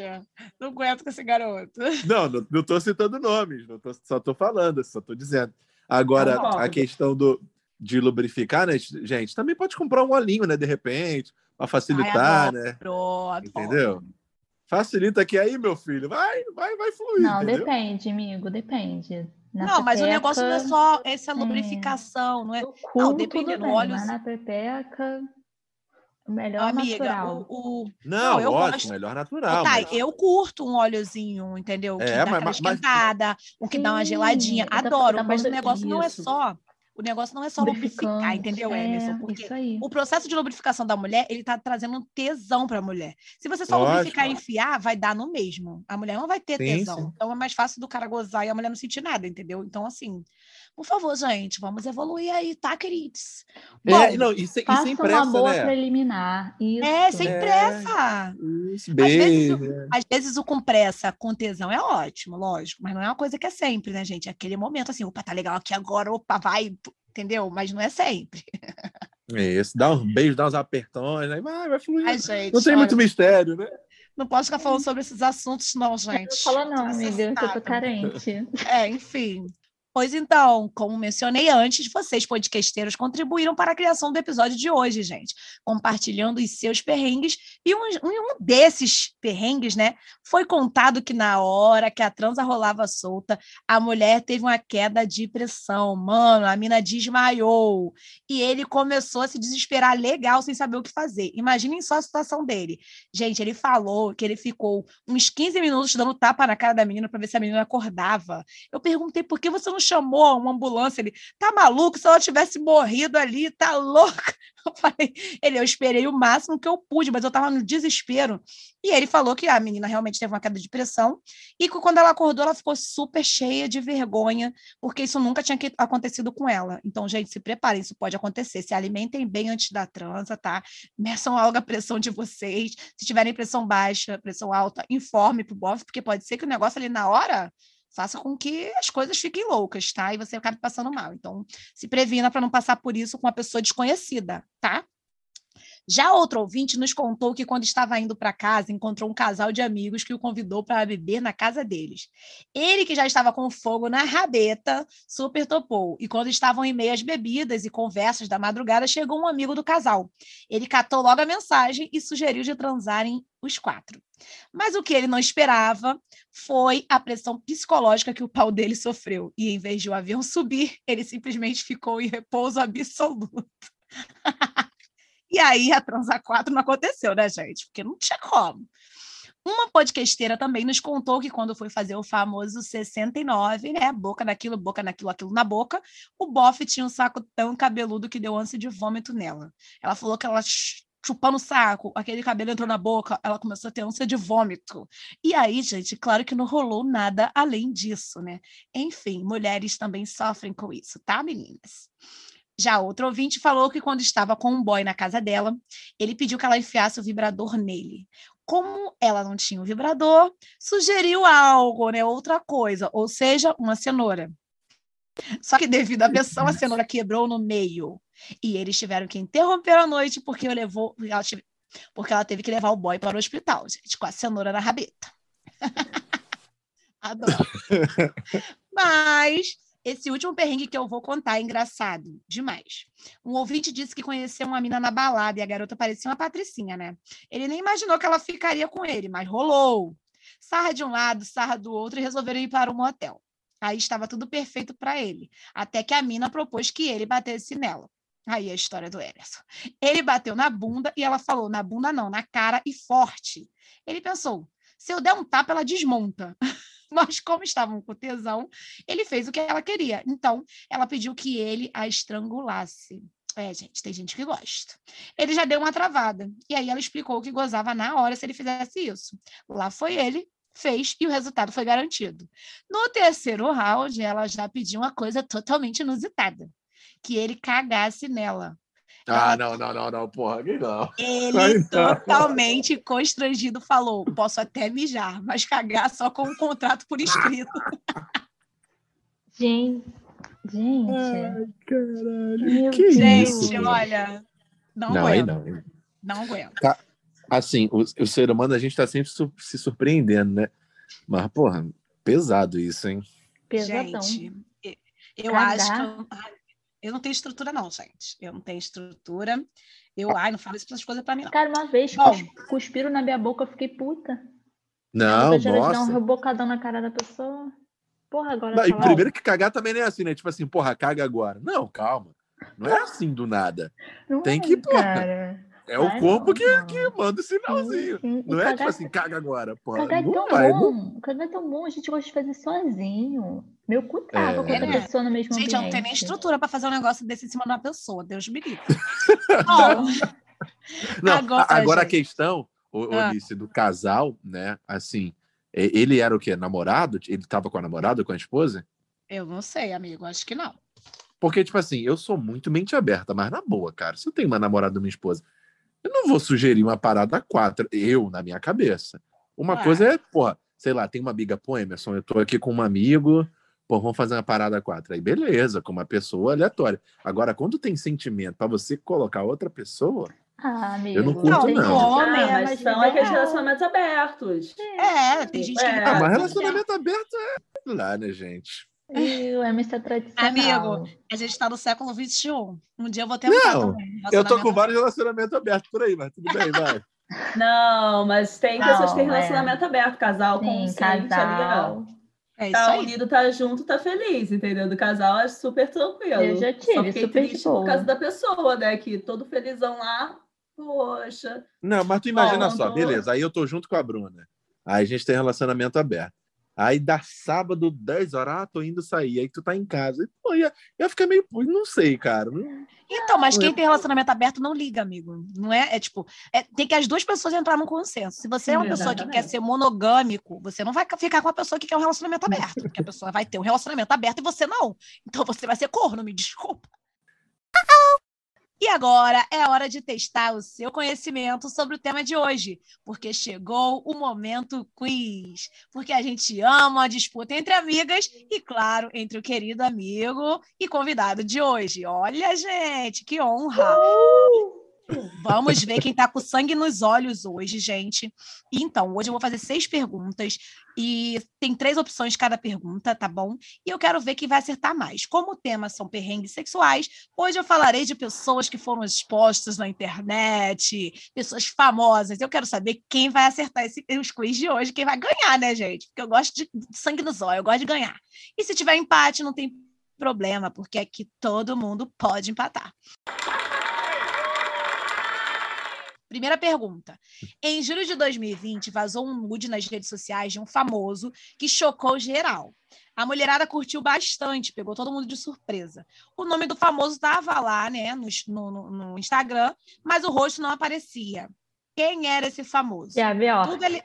[SPEAKER 2] não aguento com esse garoto.
[SPEAKER 5] Não, não, não tô citando nomes, não tô, só tô falando, só tô dizendo. Agora, a questão do, de lubrificar, né, gente, também pode comprar um olhinho, né, de repente, para facilitar, Ai, né? Pronto. Entendeu? Facilita aqui aí, meu filho, vai, vai, vai fluir.
[SPEAKER 4] Não,
[SPEAKER 5] entendeu?
[SPEAKER 4] depende, amigo, depende.
[SPEAKER 2] Na não, pepeca, mas o negócio não é só essa lubrificação, é, não é?
[SPEAKER 4] Cu, não, depende do óleo. Mas na pepeca Melhor Amiga, natural.
[SPEAKER 2] O, o...
[SPEAKER 5] Não, não, eu lógico, gosto... melhor natural.
[SPEAKER 2] Tá, mas... eu curto um óleozinho, entendeu? Que é, dá mas, esquentada, mas... um que Sim, dá uma geladinha. Adoro, mas o negócio isso. não é só. O negócio não é só lubrificar, entendeu, é, Emerson? Porque o processo de lubrificação da mulher, ele tá trazendo um tesão para a mulher. Se você só Lógico. lubrificar e enfiar, vai dar no mesmo. A mulher não vai ter sim, tesão. Sim. Então é mais fácil do cara gozar e a mulher não sentir nada, entendeu? Então, assim, por favor, gente, vamos evoluir aí, tá, queridos?
[SPEAKER 5] É, Bom, é, não, e, sem, e sem pressa, uma boa
[SPEAKER 4] né? preliminar. Isso.
[SPEAKER 2] É, sem é, pressa. Isso, às, vezes, o, às vezes o com pressa, com tesão é ótimo, lógico, mas não é uma coisa que é sempre, né, gente? É aquele momento assim, opa, tá legal aqui agora, opa, vai, entendeu? Mas não é sempre.
[SPEAKER 5] Isso, dá um beijo, dá uns apertões, aí vai, vai fluir. Ai, gente, não tem olha, muito mistério, né?
[SPEAKER 2] Não posso ficar falando sobre esses assuntos, não, gente. Não
[SPEAKER 4] fala não, amiga, eu tô carente.
[SPEAKER 2] É, enfim. Pois então, como mencionei antes, vocês, podcasteiros, contribuíram para a criação do episódio de hoje, gente, compartilhando os seus perrengues. E um, um desses perrengues, né, foi contado que na hora que a transa rolava solta, a mulher teve uma queda de pressão. Mano, a mina desmaiou. E ele começou a se desesperar legal, sem saber o que fazer. Imaginem só a situação dele. Gente, ele falou que ele ficou uns 15 minutos dando tapa na cara da menina para ver se a menina acordava. Eu perguntei por que você não chamou uma ambulância. Ele, tá maluco? Se ela tivesse morrido ali, tá louca? Eu falei, ele, eu esperei o máximo que eu pude, mas eu tava no desespero. E ele falou que a menina realmente teve uma queda de pressão e que quando ela acordou, ela ficou super cheia de vergonha, porque isso nunca tinha acontecido com ela. Então, gente, se preparem, isso pode acontecer. Se alimentem bem antes da transa, tá? Meçam logo a pressão de vocês. Se tiverem pressão baixa, pressão alta, informe pro bofe, porque pode ser que o negócio ali na hora faça com que as coisas fiquem loucas, tá? E você acabe passando mal. Então, se previna para não passar por isso com uma pessoa desconhecida, tá? Já outro ouvinte nos contou que, quando estava indo para casa, encontrou um casal de amigos que o convidou para beber na casa deles. Ele, que já estava com fogo na rabeta, super topou. E quando estavam em meio às bebidas e conversas da madrugada, chegou um amigo do casal. Ele catou logo a mensagem e sugeriu de transarem os quatro. Mas o que ele não esperava foi a pressão psicológica que o pau dele sofreu. E em vez de o avião subir, ele simplesmente ficou em repouso absoluto. E aí a Transa 4 não aconteceu, né, gente? Porque não tinha como. Uma podcasteira também nos contou que quando foi fazer o famoso 69, né? Boca naquilo, boca naquilo, aquilo na boca, o bofe tinha um saco tão cabeludo que deu ânsia de vômito nela. Ela falou que ela chupando o saco, aquele cabelo entrou na boca, ela começou a ter ânsia de vômito. E aí, gente, claro que não rolou nada além disso, né? Enfim, mulheres também sofrem com isso, tá, meninas? Já outro ouvinte falou que quando estava com um boy na casa dela, ele pediu que ela enfiasse o vibrador nele. Como ela não tinha o vibrador, sugeriu algo, né? Outra coisa, ou seja, uma cenoura. Só que devido à pressão, a cenoura quebrou no meio. E eles tiveram que interromper a noite porque, levou, ela, tive, porque ela teve que levar o boy para o hospital, gente, com a cenoura na rabeta. Adoro. Mas esse último perrengue que eu vou contar é engraçado demais. Um ouvinte disse que conheceu uma mina na balada e a garota parecia uma patricinha, né? Ele nem imaginou que ela ficaria com ele, mas rolou. Sarra de um lado, sarra do outro e resolveram ir para um motel. Aí estava tudo perfeito para ele, até que a mina propôs que ele batesse nela. Aí a história do Emerson. Ele bateu na bunda e ela falou: na bunda não, na cara e forte. Ele pensou: se eu der um tapa, ela desmonta. Mas, como estavam com tesão, ele fez o que ela queria. Então, ela pediu que ele a estrangulasse. É, gente, tem gente que gosta. Ele já deu uma travada. E aí ela explicou que gozava na hora se ele fizesse isso. Lá foi ele, fez e o resultado foi garantido. No terceiro round, ela já pediu uma coisa totalmente inusitada: que ele cagasse nela.
[SPEAKER 5] Ah, não, não, não, não, porra, que não.
[SPEAKER 2] Ele totalmente constrangido falou: posso até mijar, mas cagar só com um contrato por escrito.
[SPEAKER 4] Gente, gente.
[SPEAKER 5] Ai, caralho.
[SPEAKER 4] Meu
[SPEAKER 5] que
[SPEAKER 2] Gente,
[SPEAKER 5] isso? gente?
[SPEAKER 2] olha, não,
[SPEAKER 5] Não, aí
[SPEAKER 2] aguento.
[SPEAKER 5] não.
[SPEAKER 2] Não aguento.
[SPEAKER 5] Assim, o, o ser humano, a gente tá sempre su- se surpreendendo, né? Mas, porra, pesado isso, hein?
[SPEAKER 4] Pesadão.
[SPEAKER 2] Gente, eu
[SPEAKER 4] Cagar.
[SPEAKER 2] acho que eu, não tenho estrutura, não, gente. Eu não tenho estrutura. Eu, ai, não falo essas coisas pra mim, não.
[SPEAKER 4] Cara, uma vez
[SPEAKER 2] Bom.
[SPEAKER 4] cus- cuspiram na minha boca, eu fiquei puta.
[SPEAKER 5] Não,
[SPEAKER 4] de dar um
[SPEAKER 5] nossa.
[SPEAKER 4] rebocadão na cara da pessoa. Porra, agora
[SPEAKER 5] Não, e primeiro que cagar também não é assim, né? Tipo assim, porra, caga agora. Não, calma. Não é assim do nada.
[SPEAKER 4] Não
[SPEAKER 5] tem
[SPEAKER 4] é,
[SPEAKER 5] que, porra,
[SPEAKER 4] cara.
[SPEAKER 5] É o corpo
[SPEAKER 4] não,
[SPEAKER 5] que,
[SPEAKER 4] não.
[SPEAKER 5] que manda o sinalzinho.
[SPEAKER 4] Sim, sim. E
[SPEAKER 5] Não é tipo
[SPEAKER 4] cagar-
[SPEAKER 5] assim, caga agora. Porra,
[SPEAKER 4] Cagar é
[SPEAKER 5] não
[SPEAKER 4] tão
[SPEAKER 5] vai. não-
[SPEAKER 4] bom. Cagar é tão bom, a gente gosta de fazer sozinho. Meu cu trava
[SPEAKER 5] É.
[SPEAKER 4] com outra
[SPEAKER 2] É.
[SPEAKER 4] pessoa no mesmo
[SPEAKER 2] Gente, eu não tenho nem estrutura para fazer um negócio desse em cima de uma pessoa. Deus me livre.
[SPEAKER 4] Não.
[SPEAKER 5] Não,
[SPEAKER 2] Agora,
[SPEAKER 5] a- agora a questão, ô,
[SPEAKER 2] Ah.
[SPEAKER 5] Alice, do casal, né? Assim, e- ele era o quê? Namorado? Ele tava com a namorada, com a esposa?
[SPEAKER 2] eu não sei, amigo. Acho que não.
[SPEAKER 5] Porque, tipo assim, eu sou muito mente aberta, mas na boa, cara, se eu tenho uma namorada ou uma esposa, eu não vou sugerir uma parada a quatro, eu, na minha cabeça. Uma coisa é, porra, sei lá, tem uma amiga, pô, Emerson, eu tô aqui com um amigo, pô, vamos fazer uma parada a quatro. Aí, beleza, com uma pessoa aleatória. Agora, quando tem sentimento pra você colocar outra pessoa,
[SPEAKER 4] Ah, amigo.
[SPEAKER 5] Eu não curto, não.
[SPEAKER 4] que
[SPEAKER 2] Homem,
[SPEAKER 4] é
[SPEAKER 3] Ah, mas são aqueles relacionamentos abertos.
[SPEAKER 2] É, tem gente que.
[SPEAKER 3] É.
[SPEAKER 5] ah, mas relacionamento aberto é lá, né, gente?
[SPEAKER 4] E o Emerson é tradicional.
[SPEAKER 2] Amigo, A gente está no século XXI. Um dia eu vou tentar
[SPEAKER 5] Não,
[SPEAKER 2] também.
[SPEAKER 5] Eu tô com vários relacionamentos abertos por aí, mas tudo bem, vai.
[SPEAKER 3] Não, mas tem pessoas que têm
[SPEAKER 4] Não, é.
[SPEAKER 3] relacionamento aberto, casal
[SPEAKER 4] Sim,
[SPEAKER 3] consciente ali, ó.
[SPEAKER 4] casal.
[SPEAKER 2] É isso
[SPEAKER 3] Tá
[SPEAKER 2] aí.
[SPEAKER 3] unido, tá junto, tá feliz, entendeu? Do casal é super tranquilo.
[SPEAKER 4] Eu já tive,
[SPEAKER 3] Só fiquei
[SPEAKER 4] super
[SPEAKER 3] triste
[SPEAKER 4] boa.
[SPEAKER 3] por causa da pessoa, né? Que todo felizão lá, poxa.
[SPEAKER 5] Não, mas tu imagina
[SPEAKER 3] Bom,
[SPEAKER 5] só,
[SPEAKER 3] tô-
[SPEAKER 5] beleza, aí eu tô junto com a Bruna. Aí a gente tem relacionamento aberto. Aí dá sábado, 10 horas, ah, tô indo sair. Aí tu tá em casa. E, pô, ia, ia ficar meio. Não sei, cara. Não-
[SPEAKER 2] Então, mas quem
[SPEAKER 5] é-
[SPEAKER 2] tem relacionamento aberto não liga, amigo. Não é? É tipo, é- tem que as duas pessoas entrar num consenso. Se você é uma pessoa que quer ser monogâmico, você não vai ficar com uma pessoa que quer um relacionamento aberto, porque a pessoa vai ter um relacionamento aberto e você não. Então você vai ser corno, me desculpa. E agora é hora de testar o seu conhecimento sobre o tema de hoje, porque chegou o momento quiz. Porque a gente ama a disputa entre amigas e, claro, entre o querido amigo e convidado de hoje. Olha, gente, que honra! Vamos ver quem tá com sangue nos olhos hoje, gente. Então, hoje eu vou fazer seis perguntas e tem três opções cada pergunta, tá bom? E eu quero ver quem vai acertar mais. Como o tema são perrengues sexuais, hoje eu falarei de pessoas que foram expostas na internet, pessoas famosas. Eu quero saber quem vai acertar esse, os quiz de hoje, quem vai ganhar, né, gente? Porque eu gosto de sangue nos olhos, eu gosto de ganhar. E se tiver empate, não tem problema, porque aqui todo mundo pode empatar. Primeira pergunta. Em julho de 2020, vazou um nude nas redes sociais de um famoso que chocou geral. A mulherada curtiu bastante, pegou todo mundo de surpresa. O nome do famoso estava lá, né, no, no- no Instagram, mas o rosto não aparecia. Quem era esse famoso?
[SPEAKER 4] Vior.
[SPEAKER 2] Tudo ele...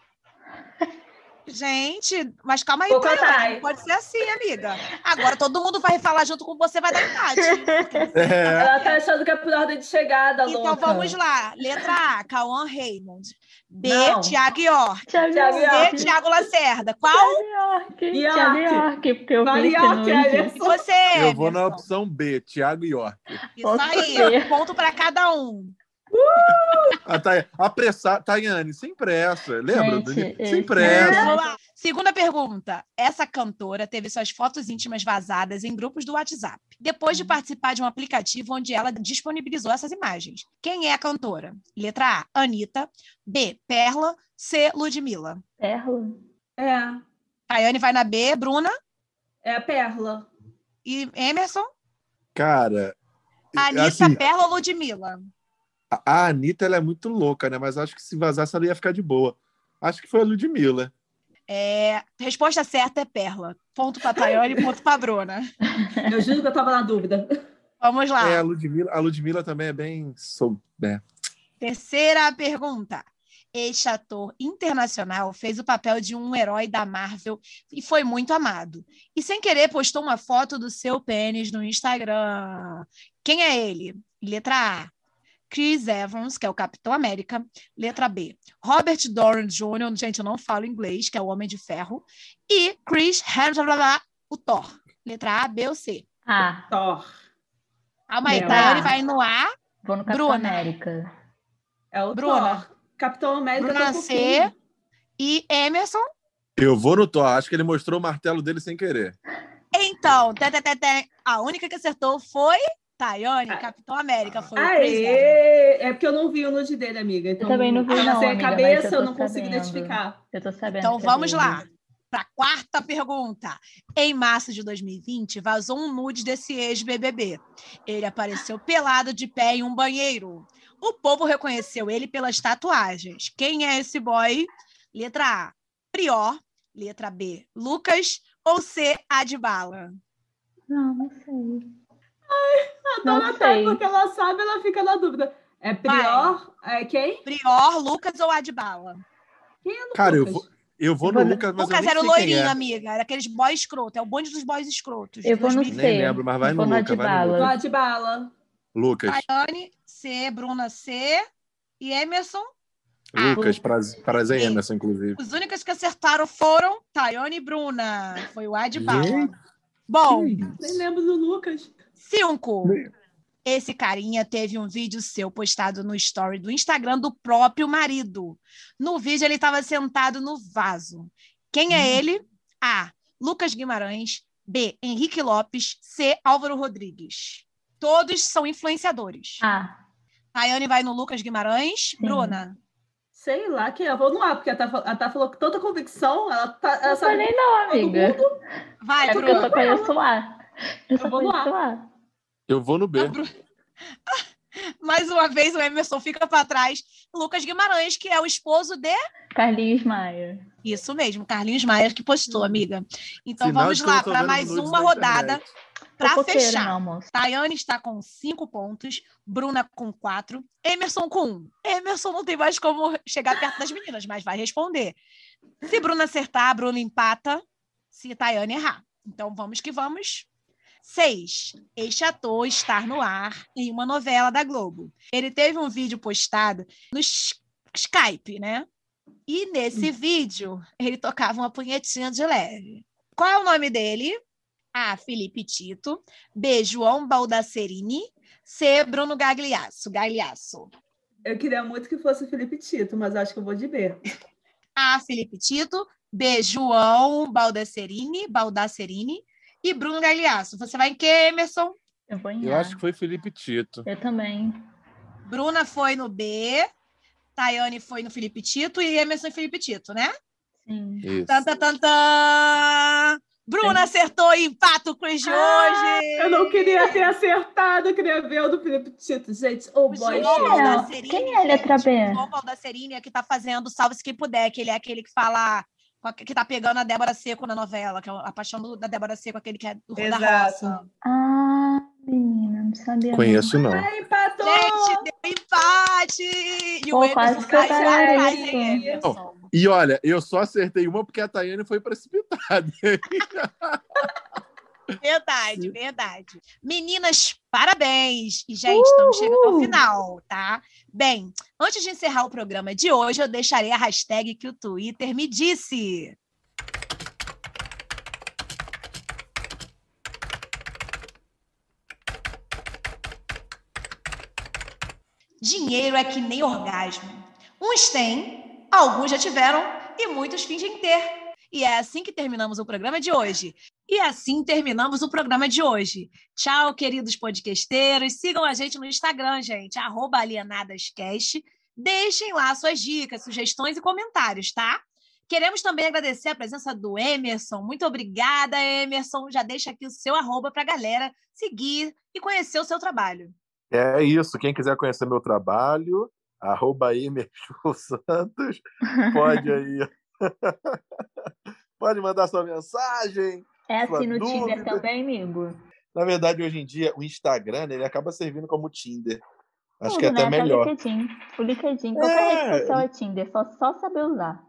[SPEAKER 2] Gente, mas calma aí, não pode ser assim, amiga. Agora todo mundo vai falar junto com você, vai dar empate.
[SPEAKER 5] É.
[SPEAKER 3] Ela tá achando que é por ordem de chegada,
[SPEAKER 2] Então
[SPEAKER 3] louca.
[SPEAKER 2] vamos lá. Letra A, Cauã Raymond. B,
[SPEAKER 3] Não.
[SPEAKER 2] Thiago York. C,
[SPEAKER 3] York.
[SPEAKER 2] Thiago Lacerda. Qual?
[SPEAKER 4] York.
[SPEAKER 3] York.
[SPEAKER 4] Thiago York, porque eu
[SPEAKER 3] York.
[SPEAKER 2] E você,
[SPEAKER 5] Eu vou na opção B, Thiago York.
[SPEAKER 2] Isso aí, ponto para cada um.
[SPEAKER 5] A Thay... Apressar. Tayane, sem pressa. Lembra?
[SPEAKER 4] Gente,
[SPEAKER 5] sem
[SPEAKER 4] esse-
[SPEAKER 5] pressa.
[SPEAKER 2] Vamos lá. Segunda pergunta. Essa cantora teve suas fotos íntimas vazadas em grupos do WhatsApp, depois de participar de um aplicativo onde ela disponibilizou essas imagens. Quem é a cantora? Letra A, Anitta. B, Perla. C, Ludmilla.
[SPEAKER 4] Perla.
[SPEAKER 3] É,
[SPEAKER 2] Tayane vai na B, Bruna
[SPEAKER 3] é a Perla.
[SPEAKER 2] e Emerson.
[SPEAKER 5] Cara,
[SPEAKER 2] Anitta,
[SPEAKER 5] assim,
[SPEAKER 2] Perla ou Ludmilla?
[SPEAKER 5] A- a Anitta ela é muito louca, né? Mas acho que se vazasse ela ia ficar de boa. Acho que foi a Ludmilla.
[SPEAKER 2] É, resposta certa é Perla. Ponto para Tayane, ponto para Bruna.
[SPEAKER 3] Eu juro que eu tava na dúvida.
[SPEAKER 2] Vamos lá.
[SPEAKER 5] É, a Ludmilla, a Ludmilla também é bem. Sou, né?
[SPEAKER 2] Terceira pergunta. Este ator internacional fez o papel de um herói da Marvel e foi muito amado. E sem querer postou uma foto do seu pênis no Instagram. Quem é ele? Letra A. Chris Evans, que é o Capitão América. Letra B. Robert Downey Jr., gente, eu não falo inglês, que é o Homem de Ferro. E Chris Hemsworth, o Thor. Letra A, B ou C?
[SPEAKER 4] Ah,
[SPEAKER 3] Thor.
[SPEAKER 2] Calma aí,
[SPEAKER 3] Meu.
[SPEAKER 2] Tayane vai no A.
[SPEAKER 4] vou no Capitão
[SPEAKER 2] Bruna.
[SPEAKER 4] América.
[SPEAKER 3] É o
[SPEAKER 2] Bruna.
[SPEAKER 3] Thor. Capitão América
[SPEAKER 2] Bruna
[SPEAKER 3] tá um
[SPEAKER 2] C. E Emerson.
[SPEAKER 5] Eu vou no Thor. Acho que ele mostrou o martelo dele sem querer.
[SPEAKER 2] Então, tê, tê, tê, tê, a única que acertou foi Tayane,
[SPEAKER 3] Ah.
[SPEAKER 2] Capitão América. Foi o Chris Evans.
[SPEAKER 3] Aê! É porque eu não vi o nude dele, amiga. Então,
[SPEAKER 4] também não vi, não,
[SPEAKER 3] sem a
[SPEAKER 4] amiga,
[SPEAKER 3] cabeça
[SPEAKER 4] eu
[SPEAKER 3] eu não consigo
[SPEAKER 4] sabendo.
[SPEAKER 3] identificar.
[SPEAKER 4] Eu tô sabendo.
[SPEAKER 2] Então
[SPEAKER 4] é
[SPEAKER 2] vamos lá. Para a quarta pergunta. Em março de 2020, vazou um nude desse ex-BBB. Ele apareceu pelado de pé em um banheiro. O povo reconheceu ele pelas tatuagens. Quem é esse boy? Letra A, Prior. Letra B, Lucas. Ou C, Adbala?
[SPEAKER 4] Não, não sei.
[SPEAKER 3] A
[SPEAKER 4] Não
[SPEAKER 3] dona tá,
[SPEAKER 4] sei.
[SPEAKER 3] porque ela sabe, ela fica na dúvida. É Prior? É quem?
[SPEAKER 2] Prior, Lucas ou Adbala?
[SPEAKER 3] Quem é o
[SPEAKER 5] Cara, eu
[SPEAKER 3] Lucas?
[SPEAKER 5] vou, eu vou no Lucas, mas
[SPEAKER 2] Lucas era o
[SPEAKER 5] quem
[SPEAKER 2] loirinho,
[SPEAKER 5] é.
[SPEAKER 2] amiga. Era aqueles boys escroto. É o bonde dos boys escrotos.
[SPEAKER 4] Eu vou no
[SPEAKER 2] 2020.
[SPEAKER 5] Nem
[SPEAKER 4] C.
[SPEAKER 5] lembro, mas vai
[SPEAKER 4] Eu
[SPEAKER 5] no Lucas, vai no
[SPEAKER 4] Adbala.
[SPEAKER 5] Lucas. Lucas.
[SPEAKER 2] Tayane, C, Bruna C e Emerson. Ah,
[SPEAKER 5] Lucas, prazer, prazer
[SPEAKER 2] Sim.
[SPEAKER 5] Emerson, inclusive.
[SPEAKER 2] Os únicos que acertaram foram Tayane e Bruna. Foi o Adbala. Bom,
[SPEAKER 3] Nem lembro do Lucas.
[SPEAKER 2] Cinco. Esse carinha teve um vídeo seu postado no story do Instagram do próprio marido. No vídeo, ele estava sentado no vaso. Quem é ele? A. Lucas Guimarães. B. Henrique Lopes. C. Álvaro Rodrigues. Todos são influenciadores.
[SPEAKER 4] Ah,
[SPEAKER 2] Tayane vai no Lucas Guimarães. Bruna.
[SPEAKER 3] Sei lá quem é. Eu vou no A, porque a Tá, a tá falou com tanta convicção. Ela, tá, ela
[SPEAKER 4] não
[SPEAKER 3] sabe
[SPEAKER 4] não, amiga.
[SPEAKER 2] Vai,
[SPEAKER 4] É porque eu
[SPEAKER 2] Bruna.
[SPEAKER 4] só conheço lá. Eu só
[SPEAKER 3] Eu vou no
[SPEAKER 4] conheço lá.
[SPEAKER 5] Eu vou no B.
[SPEAKER 2] Mais uma vez o Emerson fica para trás. Lucas Guimarães, que é o esposo de.
[SPEAKER 4] Carlinhos Maia.
[SPEAKER 2] Isso mesmo, Carlinhos Maia que postou, amiga. Então
[SPEAKER 5] Sinal
[SPEAKER 2] vamos lá para mais uma rodada para fechar. Tayane está com cinco pontos, Bruna com quatro, Emerson com um. Emerson não tem mais como chegar perto das meninas, mas vai responder. Se Bruna acertar, a Bruna empata. Se Tayane errar. Então vamos que vamos. Seis. Este ator está no ar em uma novela da Globo. Ele teve um vídeo postado no Skype, né? E nesse vídeo ele tocava uma punhetinha de leve. Qual é o nome dele? A. Felipe Tito. B. João Baldacerini. C. Bruno Gagliasso. Gagliasso.
[SPEAKER 3] Eu queria muito que fosse o Felipe Tito, mas acho que eu vou de B.
[SPEAKER 2] A. Felipe Tito. B. João Baldacerini. Baldacerini. E Bruno Gagliasso. Você vai em que, Emerson?
[SPEAKER 4] Eu vou em
[SPEAKER 5] Eu acho que foi Felipe Tito.
[SPEAKER 4] Eu também.
[SPEAKER 2] Bruna foi no B. Tayane foi no Felipe Tito e Emerson em Felipe Tito, né?
[SPEAKER 4] Sim.
[SPEAKER 5] Isso.
[SPEAKER 2] Tan, tan, tan, tan. Bruna acertou e empata o quiz de hoje.
[SPEAKER 3] Eu não queria ter acertado, eu queria ver o do Felipe Tito. Gente, o
[SPEAKER 2] O
[SPEAKER 3] boy chega.
[SPEAKER 2] Baldacerini,
[SPEAKER 4] Quem é a letra B?
[SPEAKER 2] O João Baldacerini é que tá fazendo Salve-se Quem Puder, que ele é aquele que fala... Que tá pegando a Débora Seco na novela, que é a paixão do- da Débora Seco, aquele que é do Rua da
[SPEAKER 3] Exato.
[SPEAKER 2] Roça.
[SPEAKER 4] Ah, menina, não sabia.
[SPEAKER 5] Conheço, não.
[SPEAKER 3] Ai, empatou!
[SPEAKER 2] Gente, deu empate! E
[SPEAKER 4] Pô,
[SPEAKER 2] o
[SPEAKER 4] quase
[SPEAKER 2] Emerson atrás,
[SPEAKER 4] isso.
[SPEAKER 2] hein, Emerson?
[SPEAKER 5] E olha, eu só acertei uma porque a Tayane foi precipitada.
[SPEAKER 2] Verdade, verdade. Meninas, parabéns! E, gente, estamos chegando ao final, tá? Bem, antes de encerrar o programa de hoje, eu deixarei a hashtag que o Twitter me disse. Dinheiro é que nem orgasmo. Uns têm, alguns já tiveram e muitos fingem ter. E é assim que terminamos o programa de hoje. E assim terminamos o programa de hoje. Tchau, queridos podcasteiros. Sigam a gente no Instagram, gente, alienadascast. Deixem lá suas dicas, sugestões e comentários, tá? Queremos também agradecer a presença do Emerson. Muito obrigada, Emerson. Já deixa aqui o seu arroba para a galera seguir e conhecer o seu trabalho.
[SPEAKER 5] É isso. Quem quiser conhecer meu trabalho, arroba Emerson Santos, pode aí. pode mandar sua mensagem.
[SPEAKER 4] É assim no dúvida. Tinder também, amigo?
[SPEAKER 5] Na verdade, hoje em dia, o Instagram ele acaba servindo como Tinder. Acho Tudo, que é até né? melhor.
[SPEAKER 4] O LinkedIn. O LinkedIn. Qualquer é... rede social é Tinder, só, só saber usar.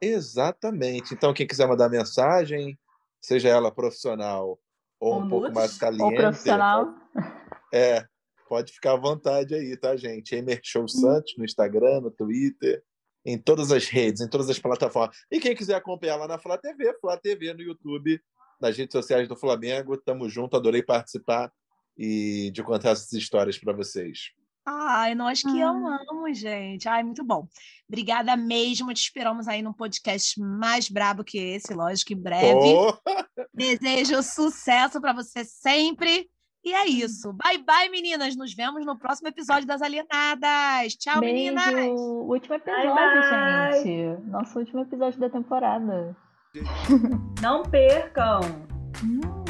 [SPEAKER 5] Exatamente. Então, quem quiser mandar mensagem, seja ela profissional ou, um pouco mais caliente. Ou
[SPEAKER 4] profissional.
[SPEAKER 5] É, pode ficar à vontade aí, tá, gente? Emer Show Santos no Instagram, no Twitter, em todas as redes, em todas as plataformas. E quem quiser acompanhar lá na Flá TV, Flá TV no YouTube, nas redes sociais do Flamengo. Tamo junto, adorei participar e de contar essas histórias para vocês.
[SPEAKER 2] Ai, nós que ah. amamos, gente. Ai, muito bom. Obrigada mesmo. Te esperamos aí num podcast mais brabo que esse, lógico, em breve. Oh. Desejo sucesso para você sempre. E é isso. Bye, bye, meninas. Nos vemos no próximo episódio das Alienadas. Tchau,
[SPEAKER 4] Beijo.
[SPEAKER 2] meninas.
[SPEAKER 4] Último episódio, bye, bye. gente. Nosso último episódio da temporada.
[SPEAKER 3] Não percam. Hum.